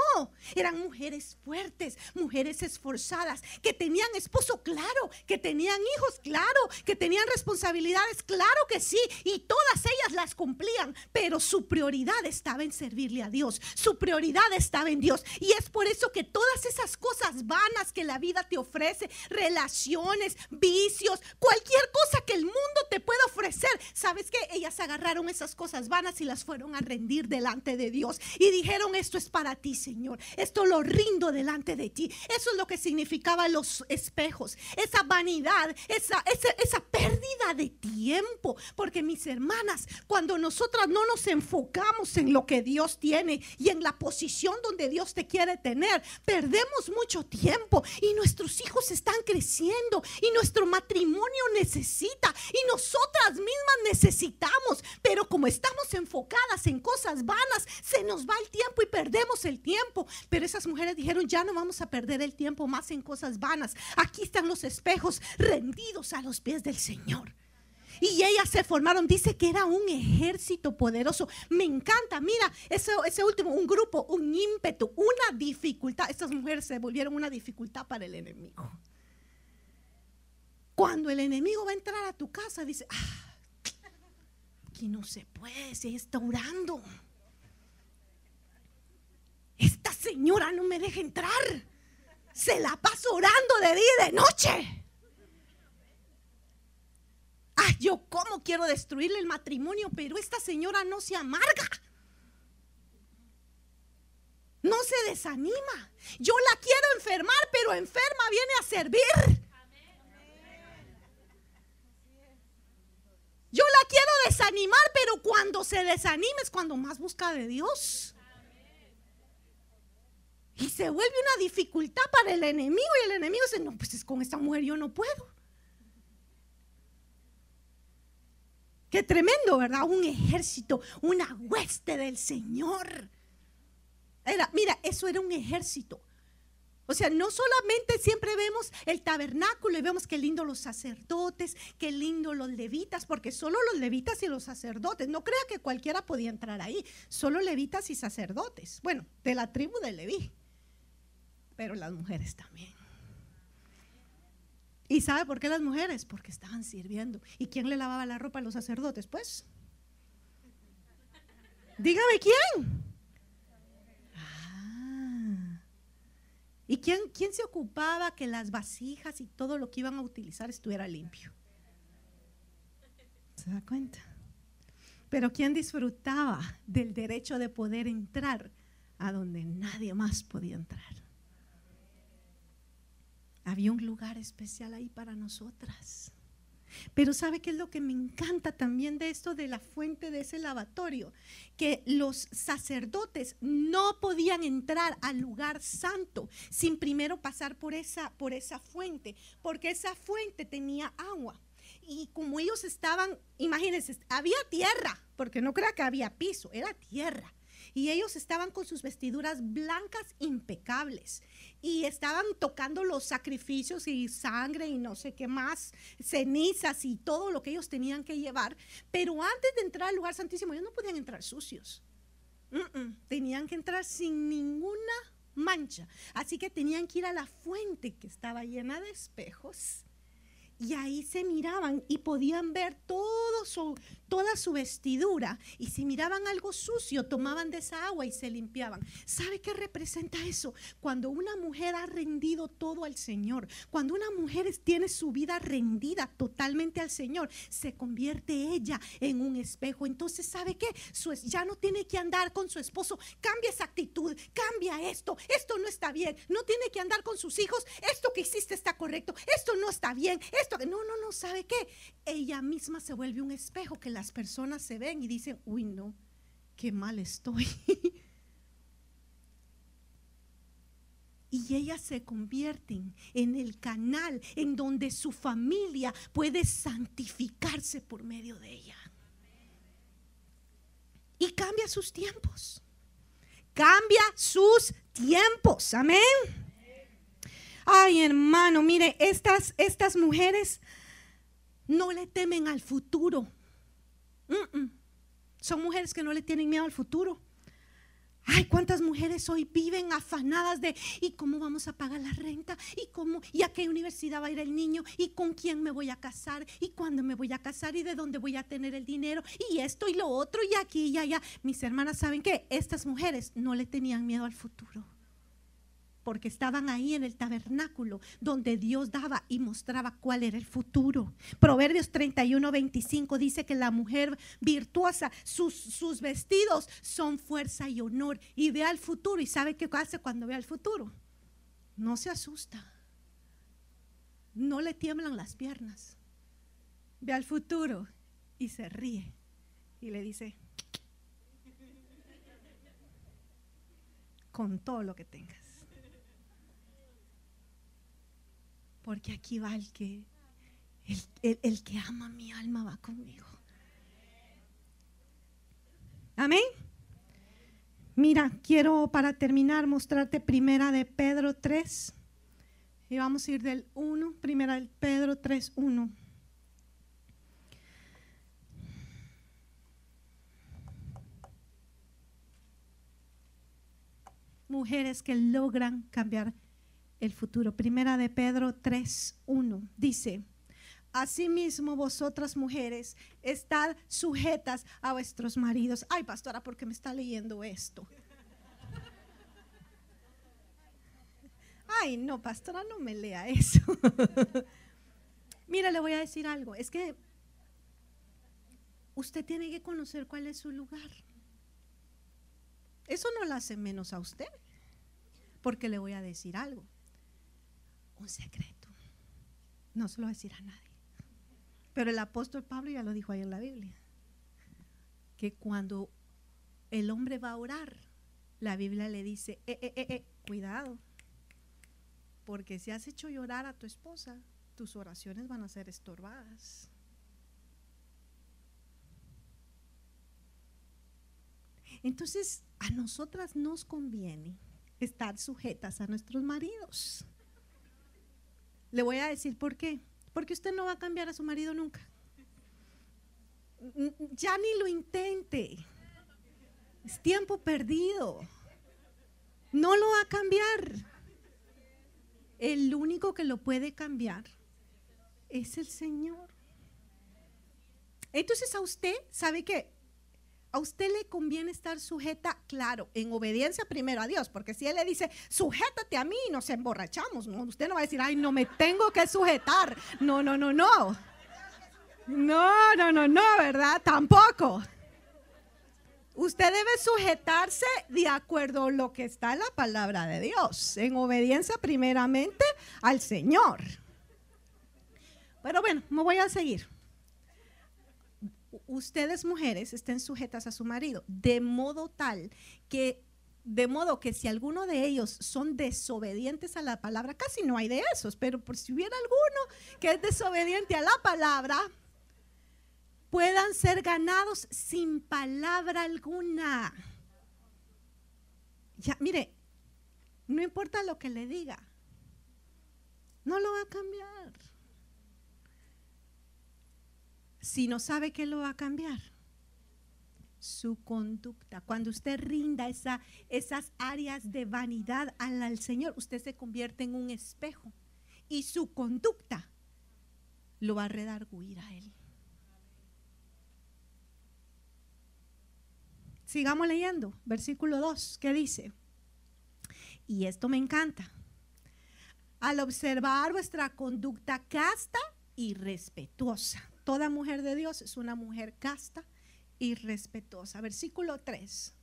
eran mujeres fuertes, mujeres esforzadas, que tenían esposo, claro, que tenían hijos, claro, que tenían responsabilidades, claro que sí. Y todas ellas las cumplían, pero su prioridad estaba en servirle a Dios. Su prioridad estaba en Dios. Y es por eso que todas esas cosas vanas que la vida te ofrece, relaciones, vicios, cualquier cosa que el mundo te pueda ofrecer, ¿sabes que Ellas agarraron esas cosas vanas y las fueron a rendir delante de Dios. Y dijeron, esto es para ti, Señor. Esto lo rindo delante de ti. Eso es lo que significaba los espejos. Esa vanidad, esa, esa, esa pérdida de tiempo. Porque mis hermanas, cuando nosotras no nos enfocamos en lo que Dios tiene y en la posición, donde Dios te quiere tener. Perdemos mucho tiempo y nuestros hijos están creciendo y nuestro matrimonio necesita y nosotras mismas necesitamos. Pero como estamos enfocadas en cosas vanas, se nos va el tiempo y perdemos el tiempo. Pero esas mujeres dijeron, ya no vamos a perder el tiempo más en cosas vanas. Aquí están los espejos rendidos a los pies del Señor. Y ellas se formaron, dice que era un ejército poderoso. Me encanta, mira, ese, ese último, un grupo, un ímpetu, una dificultad. Estas mujeres se volvieron una dificultad para el enemigo. Cuando el enemigo va a entrar a tu casa, dice, ah, aquí no se puede, se está orando. Esta señora no me deja entrar. Se la pasa orando de día y de noche. Ah, yo cómo quiero destruirle el matrimonio, pero esta señora no se amarga. No se desanima. Yo la quiero enfermar, pero enferma viene a servir. Yo la quiero desanimar, pero cuando se desanima es cuando más busca de Dios. Y se vuelve una dificultad para el enemigo y el enemigo dice, no, pues es con esta mujer yo no puedo. Qué tremendo, ¿verdad? Un ejército, una hueste del Señor. Era, mira, eso era un ejército. O sea, no solamente siempre vemos el tabernáculo y vemos qué lindo los sacerdotes, qué lindo los levitas, porque solo los levitas y los sacerdotes, no crea que cualquiera podía entrar ahí, solo levitas y sacerdotes, bueno, de la tribu de Leví, pero las mujeres también. ¿Y sabe por qué las mujeres? Porque estaban sirviendo. ¿Y quién le lavaba la ropa a los sacerdotes? Pues. Dígame quién. Ah. ¿Y quién, quién se ocupaba que las vasijas y todo lo que iban a utilizar estuviera limpio? ¿Se da cuenta? Pero ¿quién disfrutaba del derecho de poder entrar a donde nadie más podía entrar? Había un lugar especial ahí para nosotras. Pero ¿sabe qué es lo que me encanta también de esto de la fuente de ese lavatorio? Que los sacerdotes no podían entrar al lugar santo sin primero pasar por esa, por esa fuente, porque esa fuente tenía agua. Y como ellos estaban, imagínense, había tierra, porque no crea que había piso, era tierra. y ellos estaban con sus vestiduras blancas impecables y estaban tocando los sacrificios y sangre y no sé qué más, cenizas y todo lo que ellos tenían que llevar. Pero antes de entrar al lugar santísimo, ellos no podían entrar sucios. Tenían que entrar sin ninguna mancha. Así que tenían que ir a la fuente que estaba llena de espejos y ahí se miraban y podían ver todo su, toda su vestidura. Y si miraban algo sucio, tomaban de esa agua y se limpiaban. ¿Sabe qué representa eso? Cuando una mujer ha rendido todo al Señor, cuando una mujer tiene su vida rendida totalmente al Señor, se convierte ella en un espejo. Entonces, ¿sabe qué? ya no tiene que andar con su esposo. Cambia esa actitud, cambia esto. Esto no está bien. No tiene que andar con sus hijos. Esto que hiciste está correcto. Esto no está bien. No, no, no, ¿sabe qué? Ella misma se vuelve un espejo que las personas se ven y dicen, uy, no, qué mal estoy. y ellas se convierten en el canal en donde su familia puede santificarse por medio de ella. Y cambia sus tiempos. Cambia sus tiempos. Amén. Ay, hermano, mire, estas, estas mujeres no le temen al futuro. Son mujeres que no le tienen miedo al futuro. Ay, cuántas mujeres hoy viven afanadas de ¿y cómo vamos a pagar la renta? ¿Y cómo y a qué universidad va a ir el niño? ¿Y con quién me voy a casar? ¿Y cuándo me voy a casar? ¿Y de dónde voy a tener el dinero? Y esto y lo otro y aquí y allá. Mis hermanas saben que estas mujeres no le tenían miedo al futuro porque estaban ahí en el tabernáculo donde Dios daba y mostraba cuál era el futuro. Proverbios 31, 25 dice que la mujer virtuosa, sus, sus vestidos son fuerza y honor y ve al futuro. ¿Y sabe qué hace cuando ve al futuro? No se asusta. No le tiemblan las piernas. Ve al futuro y se ríe y le dice, con todo lo que tengas. Porque aquí va el que, el, que ama mi alma va conmigo. Amén. Mira, quiero para terminar mostrarte primera de Pedro 3. Y vamos a ir del 1, primera de Pedro 3, 1. Mujeres que logran cambiar el futuro. Primera de Pedro 3.1 dice, Asimismo vosotras mujeres, estad sujetas a vuestros maridos. Ay, pastora, ¿por qué me está leyendo esto? Ay, no, pastora, no me lea eso. Mira, le voy a decir algo. Es que usted tiene que conocer cuál es su lugar. Eso no lo hace menos a usted, porque le voy a decir algo un secreto. No se lo voy a decir a nadie. Pero el apóstol Pablo ya lo dijo ahí en la Biblia. Que cuando el hombre va a orar, la Biblia le dice, eh, eh, eh, cuidado. Porque si has hecho llorar a tu esposa, tus oraciones van a ser estorbadas. Entonces, a nosotras nos conviene estar sujetas a nuestros maridos. Le voy a decir por qué. Porque usted no va a cambiar a su marido nunca. Ya ni lo intente. Es tiempo perdido. No lo va a cambiar. El único que lo puede cambiar es el Señor. Entonces a usted, ¿sabe qué? A usted le conviene estar sujeta, claro, en obediencia primero a Dios, porque si Él le dice, sujétate a mí y nos emborrachamos, ¿no? usted no va a decir, ay, no me tengo que sujetar. No, no, no, no. No, no, no, no, ¿verdad? Tampoco. Usted debe sujetarse de acuerdo a lo que está en la palabra de Dios, en obediencia primeramente al Señor. Pero bueno, me voy a seguir ustedes mujeres estén sujetas a su marido, de modo tal que de modo que si alguno de ellos son desobedientes a la palabra, casi no hay de esos, pero por si hubiera alguno que es desobediente a la palabra, puedan ser ganados sin palabra alguna. ya, mire, no importa lo que le diga, no lo va a cambiar. Si no sabe qué lo va a cambiar, su conducta. Cuando usted rinda esa, esas áreas de vanidad al, Señor, usted se convierte en un espejo y su conducta lo va a redarguir a Él. Sigamos leyendo, versículo 2, ¿qué dice? Y esto me encanta. Al observar vuestra conducta casta y respetuosa. Toda mujer de Dios es una mujer casta y respetuosa. Versículo 3.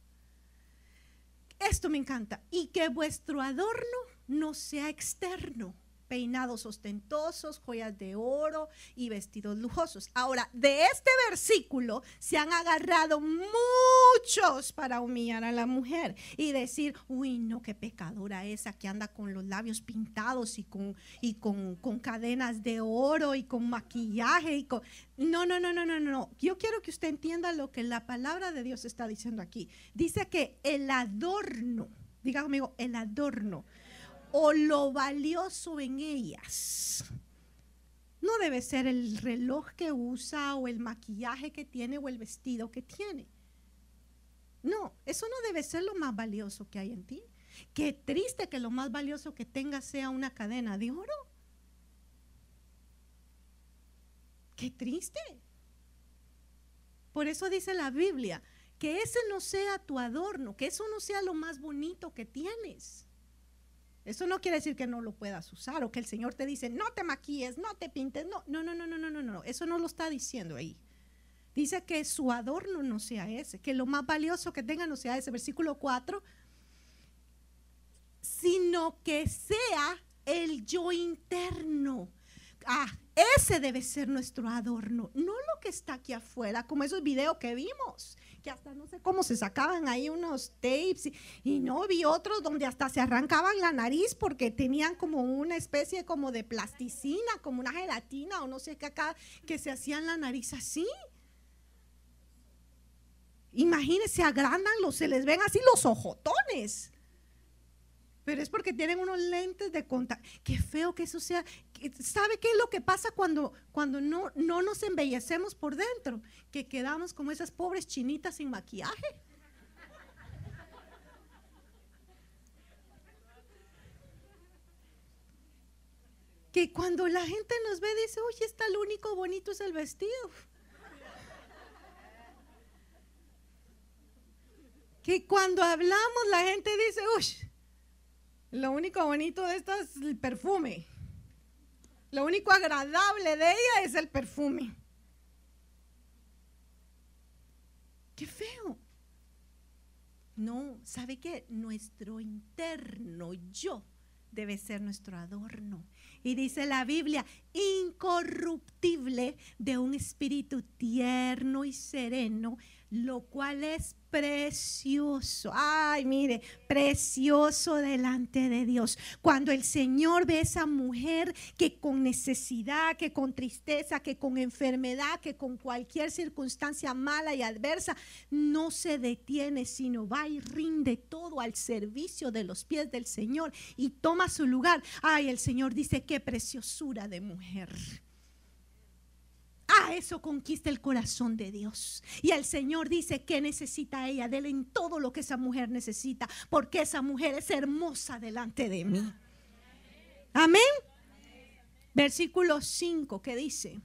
Esto me encanta. Y que vuestro adorno no sea externo peinados ostentosos, joyas de oro y vestidos lujosos. Ahora, de este versículo se han agarrado muchos para humillar a la mujer y decir, uy, no, qué pecadora esa que anda con los labios pintados y con, y con, con cadenas de oro y con maquillaje y con... No, no, no, no, no, no. Yo quiero que usted entienda lo que la palabra de Dios está diciendo aquí. Dice que el adorno, diga conmigo, el adorno o lo valioso en ellas. No debe ser el reloj que usa o el maquillaje que tiene o el vestido que tiene. No, eso no debe ser lo más valioso que hay en ti. Qué triste que lo más valioso que tengas sea una cadena de oro. Qué triste. Por eso dice la Biblia, que ese no sea tu adorno, que eso no sea lo más bonito que tienes. Eso no quiere decir que no lo puedas usar o que el Señor te dice, no te maquilles, no te pintes. No, no, no, no, no, no, no, no. Eso no lo está diciendo ahí. Dice que su adorno no sea ese, que lo más valioso que tenga no sea ese. Versículo 4. Sino que sea el yo interno. Ah, ese debe ser nuestro adorno, no lo que está aquí afuera, como esos videos que vimos que hasta no sé cómo se sacaban ahí unos tapes y, no vi otros donde hasta se arrancaban la nariz porque tenían como una especie como de plasticina, como una gelatina o no sé qué acá, que se hacían la nariz así. Imagínense, agrandan los, se les ven así los ojotones. Pero es porque tienen unos lentes de contacto. Qué feo que eso sea. ¿Sabe qué es lo que pasa cuando, cuando no, no nos embellecemos por dentro? Que quedamos como esas pobres chinitas sin maquillaje. Que cuando la gente nos ve dice, oye, está lo único bonito es el vestido. Que cuando hablamos la gente dice, uy, lo único bonito de esto es el perfume. Lo único agradable de ella es el perfume. Qué feo. No, ¿sabe qué? Nuestro interno yo debe ser nuestro adorno. Y dice la Biblia, incorruptible de un espíritu tierno y sereno, lo cual es precioso. Ay, mire, precioso delante de Dios. Cuando el Señor ve a esa mujer que con necesidad, que con tristeza, que con enfermedad, que con cualquier circunstancia mala y adversa, no se detiene, sino va y rinde todo al servicio de los pies del Señor y toma su lugar. Ay, el Señor dice, qué preciosura de mujer. Ah, eso conquista el corazón de Dios. Y el Señor dice que necesita ella, de en todo lo que esa mujer necesita, porque esa mujer es hermosa delante de mí. Amén. Versículo 5 que dice,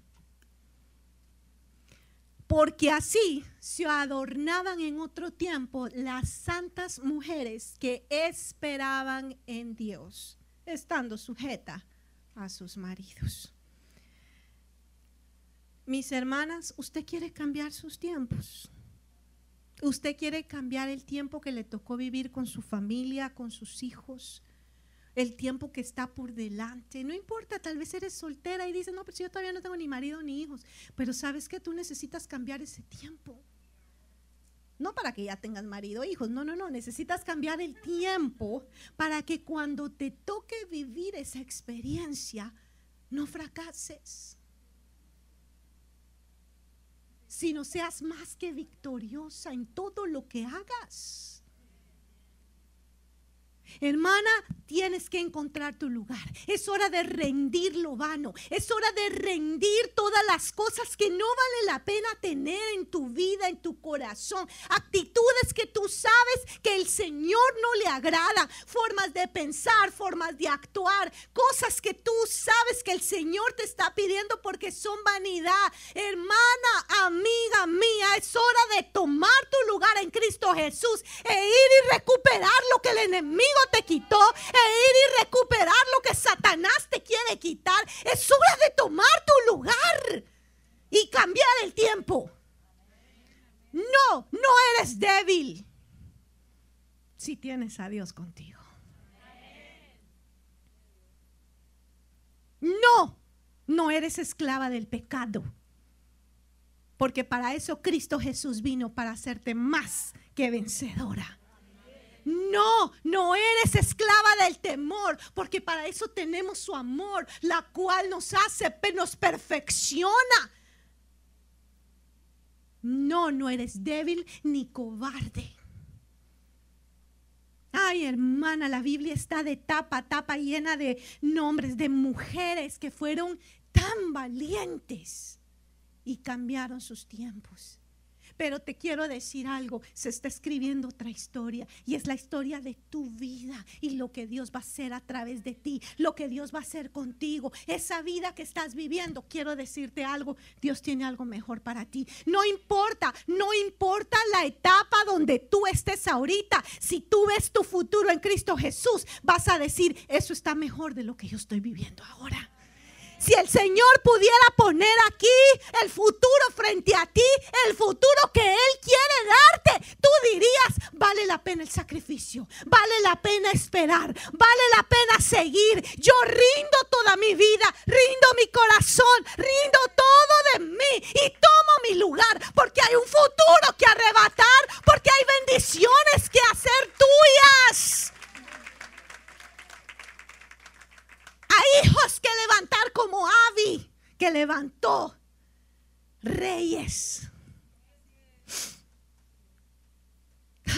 porque así se adornaban en otro tiempo las santas mujeres que esperaban en Dios, estando sujeta a sus maridos. Mis hermanas, usted quiere cambiar sus tiempos. Usted quiere cambiar el tiempo que le tocó vivir con su familia, con sus hijos, el tiempo que está por delante. No importa, tal vez eres soltera y dices, no, pero yo todavía no tengo ni marido ni hijos. Pero sabes que tú necesitas cambiar ese tiempo. No para que ya tengas marido o hijos, no, no, no, necesitas cambiar el tiempo para que cuando te toque vivir esa experiencia, no fracases sino seas más que victoriosa en todo lo que hagas. Hermana, tienes que encontrar tu lugar. Es hora de rendir lo vano. Es hora de rendir todas las cosas que no vale la pena tener en tu vida, en tu corazón. Actitudes que tú sabes que el Señor no le agrada. Formas de pensar, formas de actuar. Cosas que tú sabes que el Señor te está pidiendo porque son vanidad. Hermana, amiga mía, es hora de tomar tu lugar en Cristo Jesús e ir y recuperar lo que el enemigo te quitó e ir y recuperar lo que Satanás te quiere quitar. Es hora de tomar tu lugar y cambiar el tiempo. No, no eres débil si tienes a Dios contigo. No, no eres esclava del pecado. Porque para eso Cristo Jesús vino, para hacerte más que vencedora. No, no eres esclava del temor, porque para eso tenemos su amor, la cual nos hace, nos perfecciona. No, no eres débil ni cobarde. Ay, hermana, la Biblia está de tapa a tapa llena de nombres de mujeres que fueron tan valientes y cambiaron sus tiempos. Pero te quiero decir algo, se está escribiendo otra historia y es la historia de tu vida y lo que Dios va a hacer a través de ti, lo que Dios va a hacer contigo, esa vida que estás viviendo. Quiero decirte algo, Dios tiene algo mejor para ti. No importa, no importa la etapa donde tú estés ahorita, si tú ves tu futuro en Cristo Jesús, vas a decir, eso está mejor de lo que yo estoy viviendo ahora. Si el Señor pudiera poner aquí el futuro frente a ti, el futuro que Él quiere darte, tú dirías, vale la pena el sacrificio, vale la pena esperar, vale la pena seguir. Yo rindo toda mi vida, rindo mi corazón, rindo todo de mí y tomo mi lugar porque hay un futuro que arrebatar, porque hay bendiciones que hacer tuyas. Hay hijos que levantar como Avi, que levantó reyes.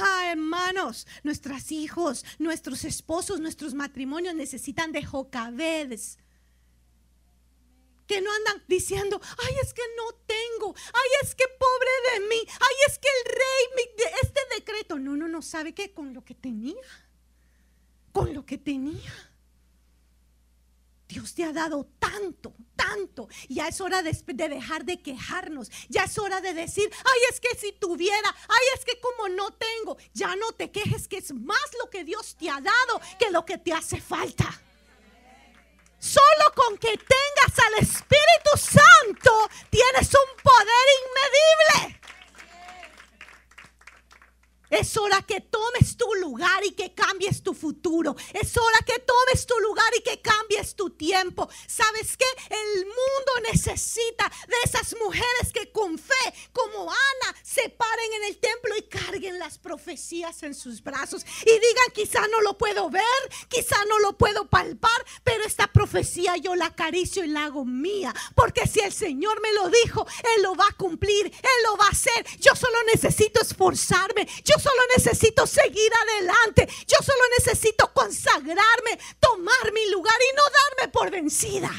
Ah, hermanos, nuestros hijos, nuestros esposos, nuestros matrimonios necesitan de jocabedes. Que no andan diciendo, ay, es que no tengo, ay, es que pobre de mí, ay, es que el rey, este decreto. No, no, no, ¿sabe qué? Con lo que tenía, con lo que tenía. Dios te ha dado tanto, tanto. Ya es hora de, dejar de quejarnos. Ya es hora de decir, ay, es que si tuviera, ay, es que como no tengo, ya no te quejes que es más lo que Dios te ha dado que lo que te hace falta. Solo con que tengas al Espíritu Santo tienes un poder inmedible. Es hora que tomes tu lugar y que cambies tu futuro. Es hora que tomes tu lugar y que cambies tu tiempo. ¿Sabes qué? El mundo necesita de esas mujeres que con fe, como Ana, se paren en el templo y carguen las profecías en sus brazos y digan, quizá no lo puedo ver, quizá no lo puedo palpar, pero esta profecía yo la acaricio y la hago mía. Porque si el Señor me lo dijo, Él lo va a cumplir, Él lo va a hacer. Yo solo necesito esforzarme. Solo necesito seguir adelante. Yo solo necesito consagrarme, tomar mi lugar y no darme por vencida.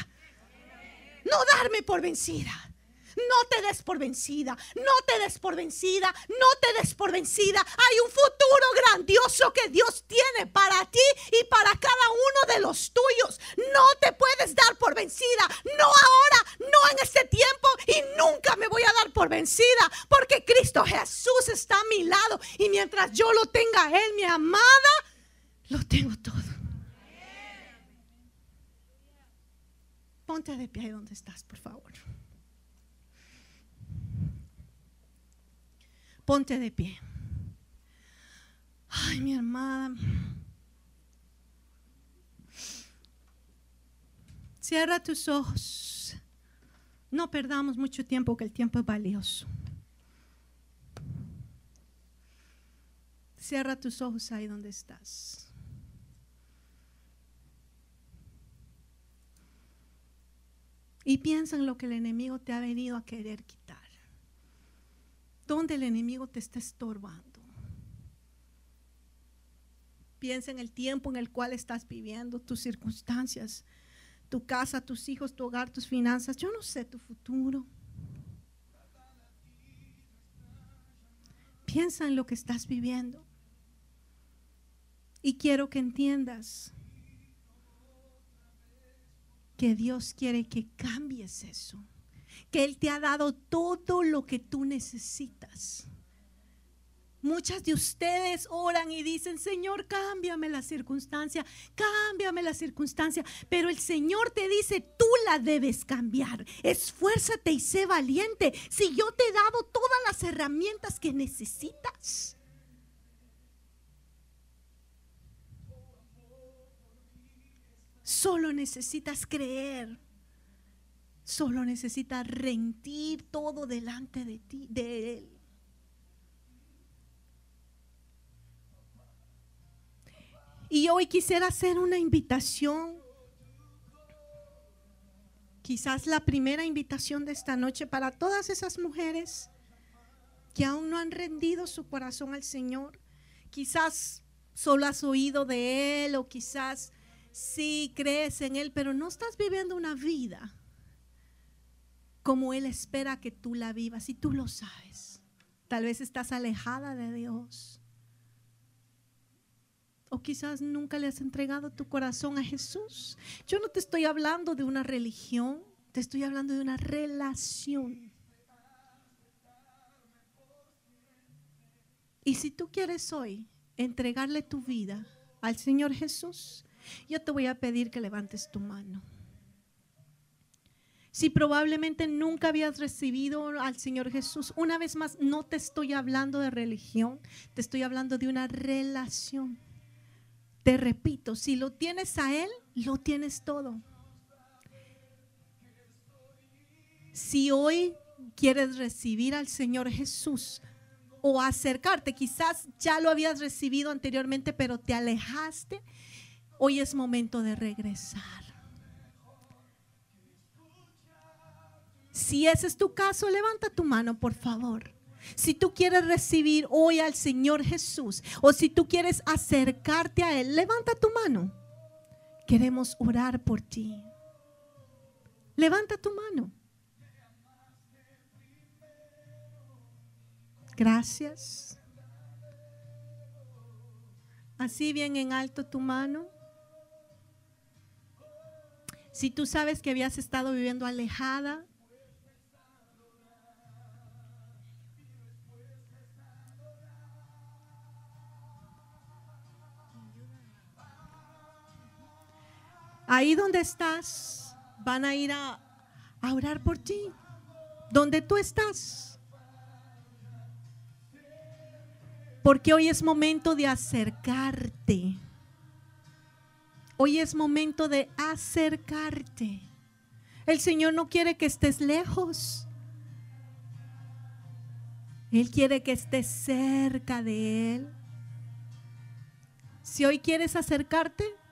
No darme por vencida. No te des por vencida, no te des por vencida, no te des por vencida. Hay un futuro grandioso que Dios tiene para ti y para cada uno de los tuyos. No te puedes dar por vencida, no ahora, no en este tiempo y nunca me voy a dar por vencida porque Cristo Jesús está a mi lado y mientras yo lo tenga Él, mi amada, lo tengo todo. Ponte de pie donde estás, por favor. Ponte de pie. Ay, mi hermana. Cierra tus ojos. No perdamos mucho tiempo, que el tiempo es valioso. Cierra tus ojos ahí donde estás. Y piensa en lo que el enemigo te ha venido a querer quitar donde el enemigo te está estorbando. Piensa en el tiempo en el cual estás viviendo, tus circunstancias, tu casa, tus hijos, tu hogar, tus finanzas. Yo no sé tu futuro. Piensa en lo que estás viviendo. Y quiero que entiendas que Dios quiere que cambies eso. Que Él te ha dado todo lo que tú necesitas. Muchas de ustedes oran y dicen, Señor, cámbiame la circunstancia, cámbiame la circunstancia. Pero el Señor te dice, tú la debes cambiar. Esfuérzate y sé valiente. Si yo te he dado todas las herramientas que necesitas. Solo necesitas creer. Solo necesitas rendir todo delante de ti, de Él. Y hoy quisiera hacer una invitación. Quizás la primera invitación de esta noche para todas esas mujeres que aún no han rendido su corazón al Señor. Quizás solo has oído de Él o quizás sí crees en Él, pero no estás viviendo una vida como Él espera que tú la vivas y tú lo sabes. Tal vez estás alejada de Dios. O quizás nunca le has entregado tu corazón a Jesús. Yo no te estoy hablando de una religión, te estoy hablando de una relación. Y si tú quieres hoy entregarle tu vida al Señor Jesús, yo te voy a pedir que levantes tu mano. Si probablemente nunca habías recibido al Señor Jesús, una vez más, no te estoy hablando de religión, te estoy hablando de una relación. Te repito, si lo tienes a Él, lo tienes todo. Si hoy quieres recibir al Señor Jesús o acercarte, quizás ya lo habías recibido anteriormente, pero te alejaste, hoy es momento de regresar. Si ese es tu caso, levanta tu mano, por favor. Si tú quieres recibir hoy al Señor Jesús o si tú quieres acercarte a Él, levanta tu mano. Queremos orar por ti. Levanta tu mano. Gracias. Así bien en alto tu mano. Si tú sabes que habías estado viviendo alejada, Ahí donde estás, van a ir a, orar por ti. Donde tú estás. Porque hoy es momento de acercarte. Hoy es momento de acercarte. El Señor no quiere que estés lejos. Él quiere que estés cerca de Él. Si hoy quieres acercarte,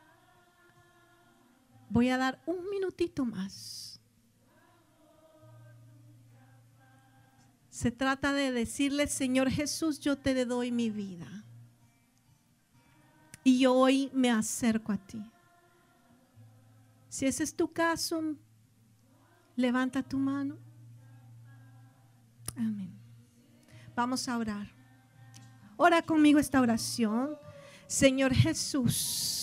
Voy a dar un minutito más. Se trata de decirle, Señor Jesús, yo te doy mi vida. Y hoy me acerco a ti. Si ese es tu caso, levanta tu mano. Amén. Vamos a orar. Ora conmigo esta oración. Señor Jesús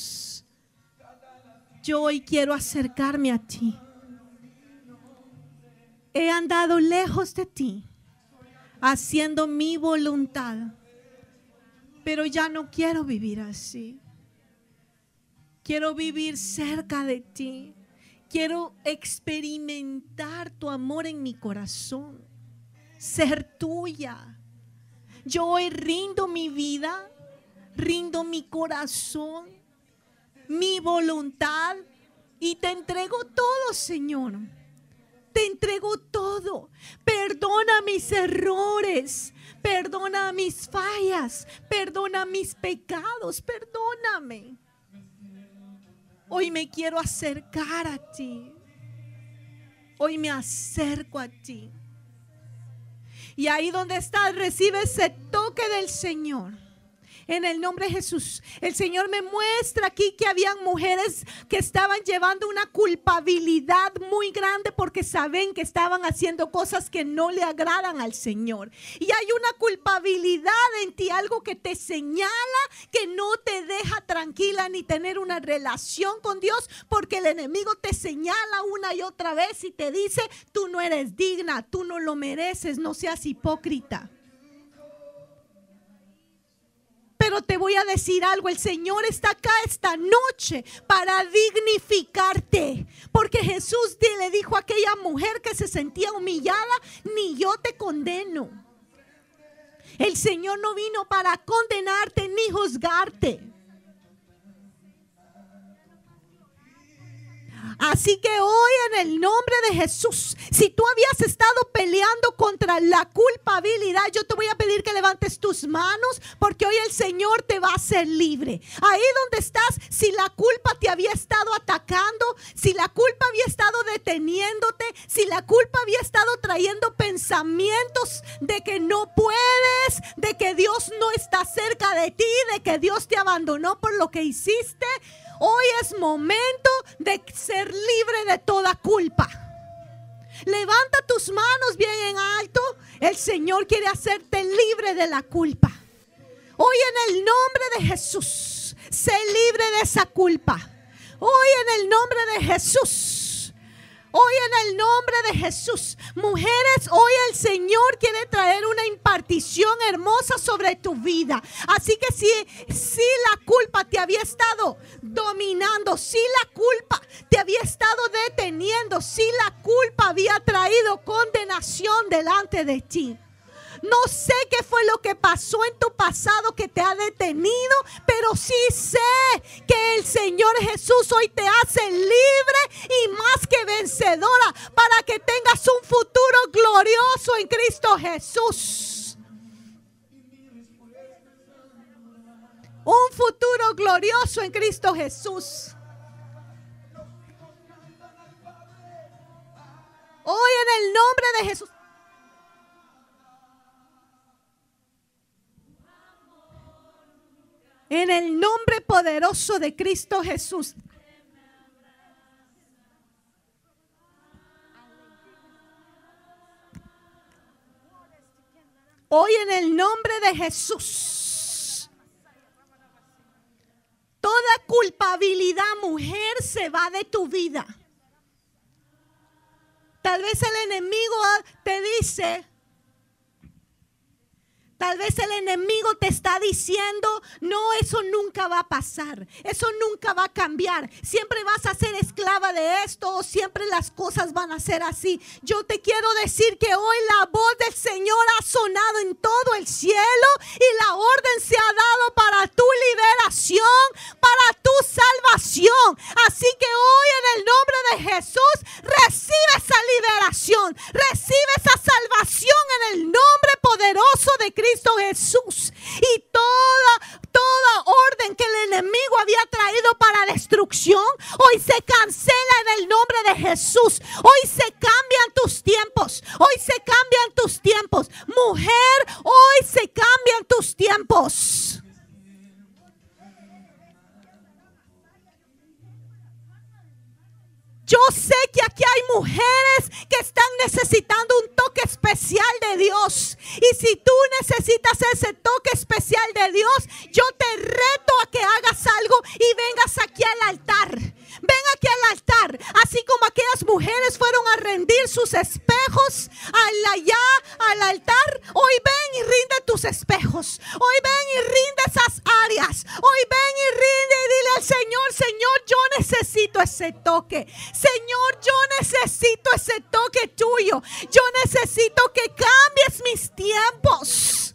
yo hoy quiero acercarme a ti. He andado lejos de ti, haciendo mi voluntad, pero ya no quiero vivir así. Quiero vivir cerca de ti. Quiero experimentar tu amor en mi corazón, ser tuya. Yo hoy rindo mi vida, rindo mi corazón mi voluntad y te entrego todo, Señor. Te entrego todo. Perdona mis errores. Perdona mis fallas. Perdona mis pecados. Perdóname. Hoy me quiero acercar a ti. Hoy me acerco a ti. Y ahí donde estás, recibe ese toque del Señor En el nombre de Jesús. El Señor me muestra aquí que habían mujeres que estaban llevando una culpabilidad muy grande porque saben que estaban haciendo cosas que no le agradan al Señor. Y hay una culpabilidad en ti, algo que te señala que no te deja tranquila ni tener una relación con Dios porque el enemigo te señala una y otra vez y te dice, tú no eres digna, tú no lo mereces, no seas hipócrita. Pero te voy a decir algo, el Señor está acá esta noche para dignificarte. Porque Jesús le dijo a aquella mujer que se sentía humillada, ni yo te condeno. El Señor no vino para condenarte ni juzgarte. Así que hoy en el nombre de Jesús, si tú habías estado peleando contra la culpabilidad, yo te voy a pedir que levantes tus manos porque hoy el Señor te va a hacer libre. Ahí donde estás, si la culpa te había estado atacando, si la culpa había estado deteniéndote, si la culpa había estado trayendo pensamientos de que no puedes, de que Dios no está cerca de ti, de que Dios te abandonó por lo que hiciste, Hoy es momento de ser libre de toda culpa. Levanta tus manos bien en alto. El Señor quiere hacerte libre de la culpa. Hoy en el nombre de Jesús, sé libre de esa culpa. Hoy en el nombre de Jesús Hoy en el nombre de Jesús, mujeres, hoy el Señor quiere traer una impartición hermosa sobre tu vida. Así que si, si la culpa te había estado dominando, si la culpa te había estado deteniendo, si la culpa había traído condenación delante de ti. No sé qué fue lo que pasó en tu pasado que te ha detenido, pero sí sé que el Señor Jesús hoy te hace libre y más que vencedora para que tengas un futuro glorioso en Cristo Jesús. Un futuro glorioso en Cristo Jesús. Hoy en el nombre de Jesús. En el nombre poderoso de Cristo Jesús. Hoy en el nombre de Jesús. Toda culpabilidad, mujer, se va de tu vida. Tal vez el enemigo te dice, Tal vez el enemigo te está diciendo, no, eso nunca va a pasar, eso nunca va a cambiar, siempre vas a ser esclava de esto o siempre las cosas van a ser así. Yo te quiero decir que hoy la voz del Señor ha sonado en todo el cielo y la orden se ha dado para tu liberación, para tu salvación. Así que hoy en el nombre de Jesús recibe esa liberación, recibe esa salvación en el nombre poderoso de Cristo. Cristo Jesús. Y toda, toda orden que el enemigo había traído para destrucción, hoy se cancela en el nombre de Jesús. Hoy se cambian tus tiempos. Hoy se cambian tus tiempos. Mujer, hoy se cambian tus tiempos. Yo sé que aquí hay mujeres que están necesitando un toque especial de Dios. Y si tú necesitas ese toque especial de Dios, yo te reto a que hagas algo y vengas aquí al altar. Ven aquí al altar, así como aquellas mujeres fueron a rendir sus espejos allá al altar. Hoy ven y rinde tus espejos. Hoy ven y rinde esas áreas. Hoy ven y rinde y dile al Señor, Señor, yo necesito ese toque. Señor, yo necesito ese toque tuyo. Yo necesito que cambies mis tiempos.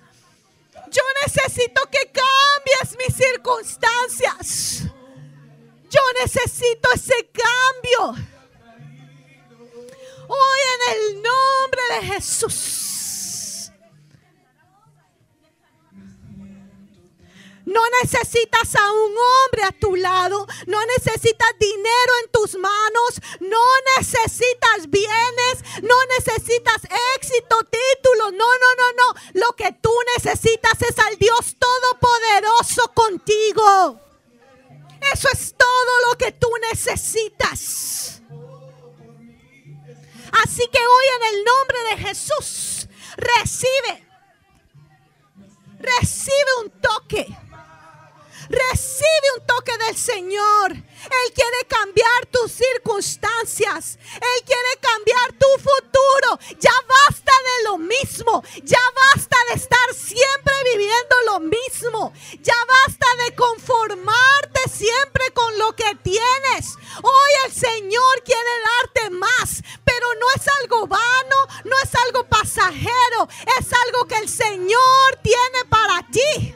Yo necesito que cambies mis circunstancias. Yo necesito ese cambio. Hoy en el nombre de Jesús. No necesitas a un hombre a tu lado. No necesitas dinero en tus manos. No necesitas bienes. No necesitas éxito, título. No, no, no, no. Lo que tú necesitas es al Dios Todopoderoso contigo. Eso es todo lo que tú necesitas. Así que hoy en el nombre de Jesús, recibe, recibe un toque. Recibe un toque del Señor. Él quiere cambiar tus circunstancias. Él quiere cambiar tu futuro. Ya basta de lo mismo. Ya basta de estar siempre viviendo lo mismo. Ya basta de conformarte siempre con lo que tienes. Hoy el Señor quiere darte más. Pero no es algo vano. No es algo pasajero. Es algo que el Señor tiene para ti.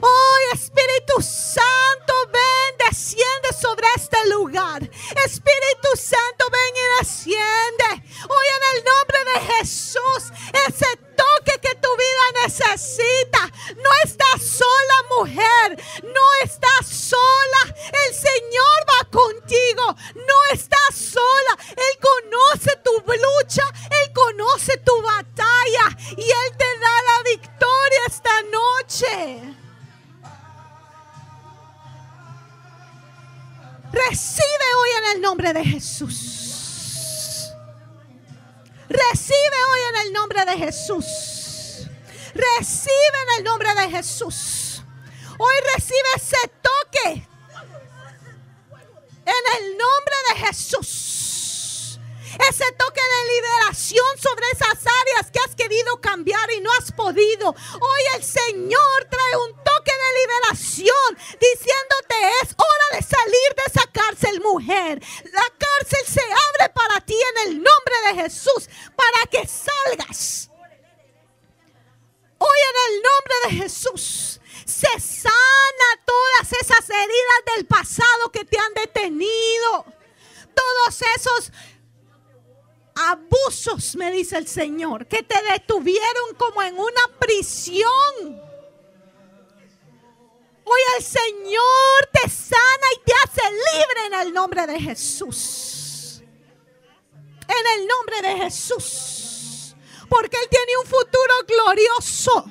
hoy Espíritu Santo ven, desciende sobre este lugar. Espíritu Santo ven y desciende. Hoy en el nombre de Jesús, ese toque que tu vida necesita. No estás sola, mujer. No estás sola. El Señor va contigo. No estás sola. Él conoce tu lucha. Él conoce tu batalla. Y Él te da la victoria esta noche. Recibe hoy en el nombre de Jesús. Recibe hoy en el nombre de Jesús. Recibe en el nombre de Jesús. Hoy recibe ese toque. En el nombre de Jesús. Ese toque de liberación sobre esas áreas que has querido cambiar y no has podido. Hoy el Señor trae un toque de liberación diciéndote es hora de salir de esa cárcel, mujer. La cárcel se abre para ti en el nombre de Jesús para que salgas. Hoy en el nombre de Jesús se sana todas esas heridas del pasado que te han detenido. Todos esos abusos, me dice el Señor, que te detuvieron como en una prisión. Hoy el Señor te sana y te hace libre en el nombre de Jesús. En el nombre de Jesús. Porque Él tiene un futuro glorioso.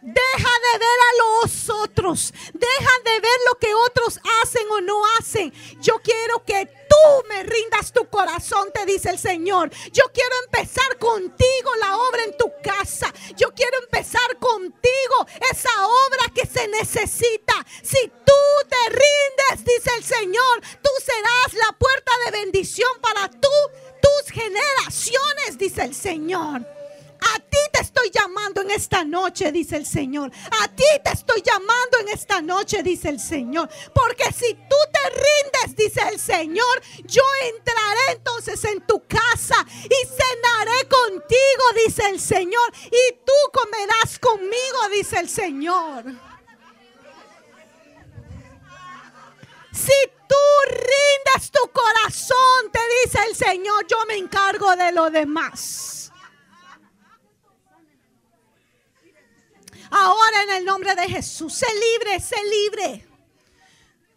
Deja de ver a los otros. Deja de ver lo que otros hacen o no hacen. Yo quiero que tú me rindas tu corazón, te dice el Señor. Yo quiero empezar contigo la obra en tu casa. Yo quiero empezar contigo esa obra que se necesita. Si tú te rindes, dice el Señor, tú serás la puerta de bendición para tú, tus generaciones, dice el Señor. Estoy llamando en esta noche, dice el Señor. A ti te estoy llamando en esta noche, dice el Señor. Porque si tú te rindes, dice el Señor, yo entraré entonces en tu casa y cenaré contigo, dice el Señor. Y tú comerás conmigo, dice el Señor. Si tú rindes tu corazón, te dice el Señor, yo me encargo de lo demás. Ahora en el nombre de Jesús, sé libre, sé libre.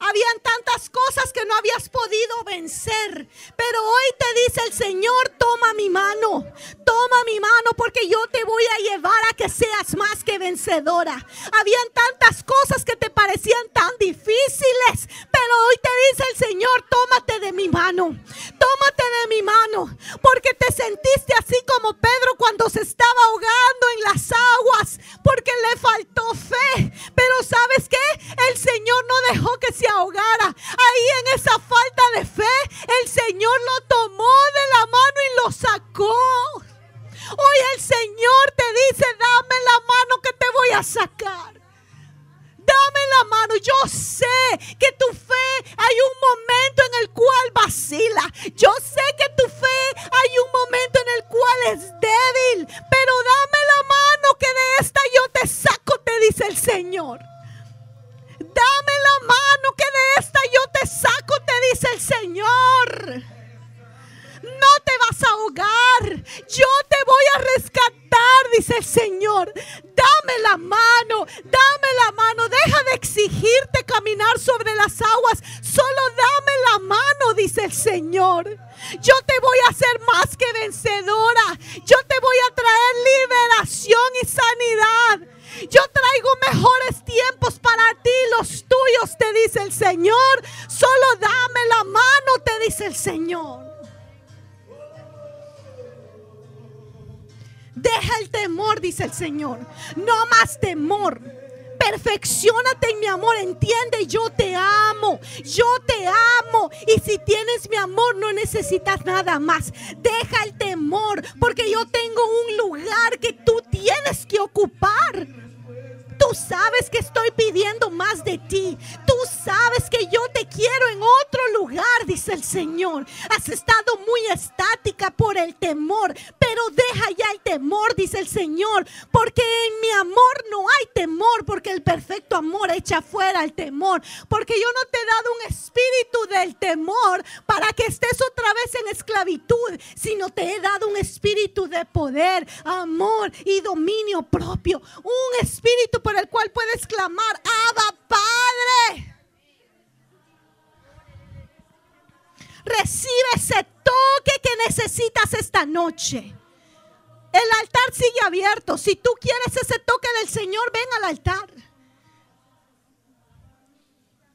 Habían tantas cosas que no habías podido vencer. Pero hoy te dice el Señor, toma mi mano. Toma mi mano porque yo te voy a llevar a que seas más que vencedora. Habían tantas cosas que te parecían tan difíciles. Pero hoy te dice el Señor, tómate de mi mano. Tómate de mi mano. Porque te sentiste así como Pedro cuando se estaba ahogando en las aguas. Porque le faltó fe. Pero sabes qué? El Señor no dejó que se ahogara. Ahí en esa falta de fe, el Señor lo tomó de la mano y lo sacó. Hoy el Señor te dice, dame la mano que te voy a sacar. Dame la mano. Yo sé que tu fe hay un momento en el cual vacila. Yo sé que tu fe hay un momento en el cual es débil. Pero dame la mano que de esta yo te saco, te dice el Señor. Dame la mano que de esta yo te saco, te dice el Señor. No te vas a ahogar. Yo te voy a rescatar, dice el Señor. Dame la mano, dame la mano. Deja de exigirte caminar sobre las aguas. Solo dame la mano, dice el Señor. Yo te voy a hacer más que vencedora. Yo te voy a traer liberación y sanidad. Yo traigo mejores tiempos para ti, los tuyos, te dice el Señor. Solo dame la mano, te dice el Señor. Deja el temor, dice el Señor. No más temor. Perfeccionate en mi amor, entiende, yo te amo, yo te amo. Y si tienes mi amor, no necesitas nada más. Deja el temor, porque yo tengo un lugar que tú tienes que ocupar. Tú sabes que estoy pidiendo más de ti. Tú sabes que yo te quiero en otro lugar, dice el Señor. Has estado muy estática por el temor, pero deja ya el temor, dice el Señor, porque en mi amor no hay temor, porque el perfecto amor echa fuera el temor, porque yo no te he dado un espíritu del temor para que estés otra vez en esclavitud, sino te he dado un espíritu de poder, amor y dominio propio, un espíritu el cual puedes clamar, Abba Padre. Recibe ese toque que necesitas esta noche. El altar sigue abierto. Si tú quieres ese toque del Señor, ven al altar.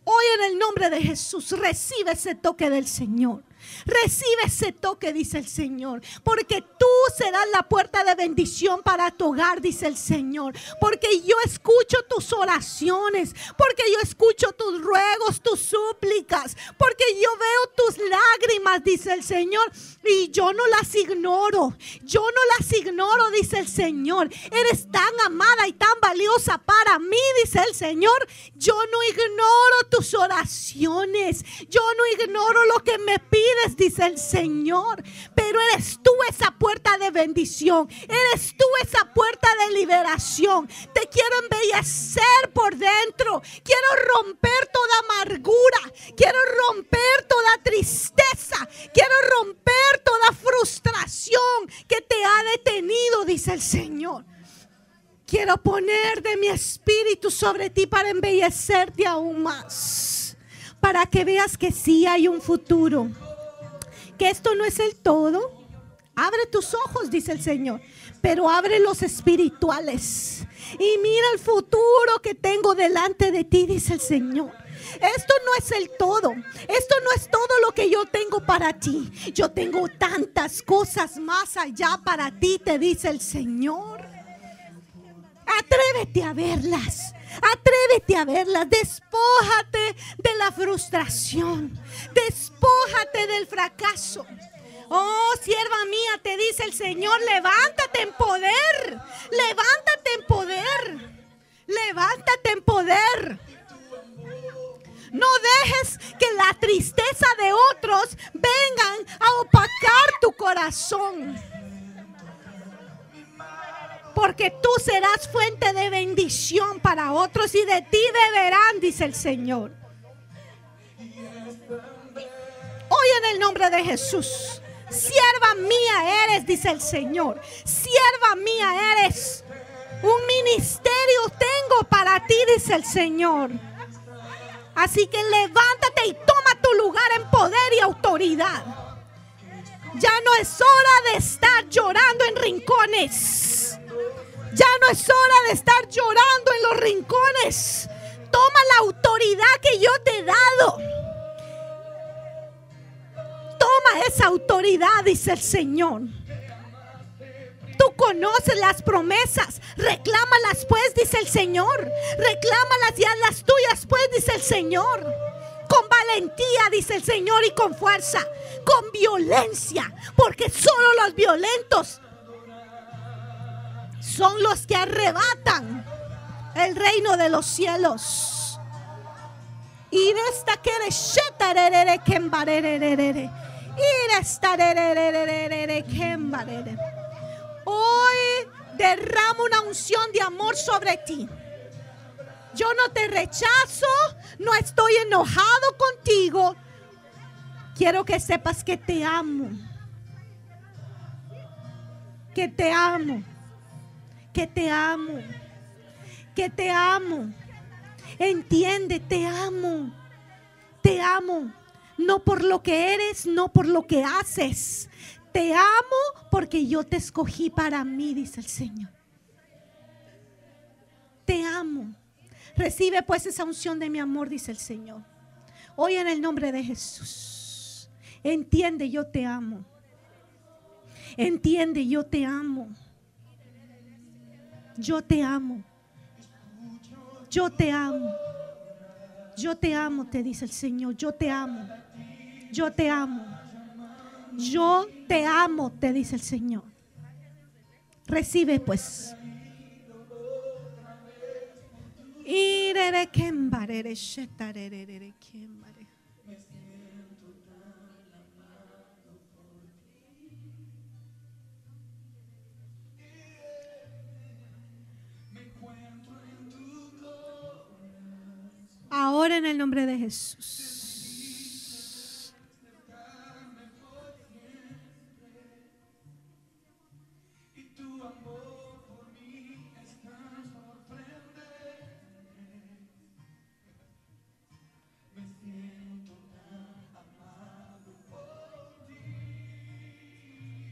Hoy en el nombre de Jesús recibe ese toque del Señor. Recibe ese toque, dice el Señor. Porque tú serás la puerta de bendición para tu hogar, dice el Señor. Porque yo escucho tus oraciones. Porque yo escucho tus ruegos, tus súplicas. Porque yo veo tus lágrimas, dice el Señor. Y yo no las ignoro. Yo no las ignoro, dice el Señor. Eres tan amada y tan valiosa para mí, dice el Señor. Yo no ignoro tus oraciones. Yo no ignoro lo que me pides, dice el Señor. Pero eres tú esa puerta de bendición. Eres tú esa puerta de liberación. Te quiero embellecer por dentro. Quiero romper toda amargura. Quiero romper toda tristeza. Quiero romper toda frustración que te ha detenido, dice el Señor. Quiero poner de mi espíritu sobre ti para embellecerte aún más. Para que veas que sí hay un futuro. Que esto no es el todo. Abre tus ojos, dice el Señor. Pero abre los espirituales. Y mira el futuro que tengo delante de ti, dice el Señor. Esto no es el todo. Esto no es todo lo que yo tengo para ti. Yo tengo tantas cosas más allá para ti, te dice el Señor. Atrévete a verlas. Atrévete a verlas. Despójate de la frustración. Despójate del fracaso. Oh, sierva mía, te dice el Señor, levántate en poder. Levántate en poder. Levántate en poder. No dejes que la tristeza de otros vengan a opacar tu corazón. Porque tú serás fuente de bendición para otros y de ti beberán, dice el Señor. Hoy en el nombre de Jesús, sierva mía eres, dice el Señor. Sierva mía eres. Un ministerio tengo para ti, dice el Señor. Así que levántate y toma tu lugar en poder y autoridad. Ya no es hora de estar llorando en rincones. Ya no es hora de estar llorando en los rincones. Toma la autoridad que yo te he dado. Toma esa autoridad, dice el Señor. Tú conoces las promesas. Reclámalas pues, dice el Señor. Reclámalas ya las tuyas pues, dice el Señor. Con valentía, dice el Señor, y con fuerza. Con violencia. Porque solo los violentos son los que arrebatan el reino de los cielos. Y esta que Hoy derramo una unción de amor sobre ti. Yo no te rechazo, no estoy enojado contigo. Quiero que sepas que te amo. Que te amo. Que te amo. Que te amo. Entiende, te amo. Te amo. no por lo que eres, no por lo que haces. Te amo porque yo te escogí para mí, dice el Señor. Te amo. Recibe pues esa unción de mi amor, dice el Señor. Hoy en el nombre de Jesús. Entiende, yo te amo. Entiende, yo te amo. Yo te amo. Yo te amo. Yo te amo, te dice el Señor. Yo te amo. Yo te amo. Yo te amo, te dice el Señor. Recibe pues. Ahora en el nombre de Jesús.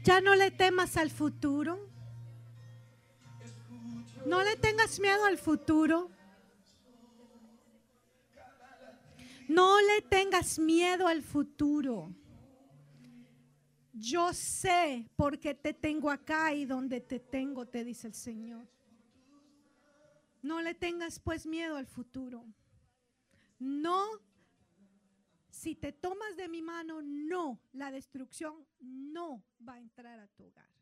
Ya no le temas al futuro. No le tengas miedo al futuro. No le tengas miedo al futuro. Yo sé por qué te tengo acá y donde te tengo, te dice el Señor. No le tengas pues miedo al futuro. No, si te tomas de mi mano, no, la destrucción no va a entrar a tu hogar.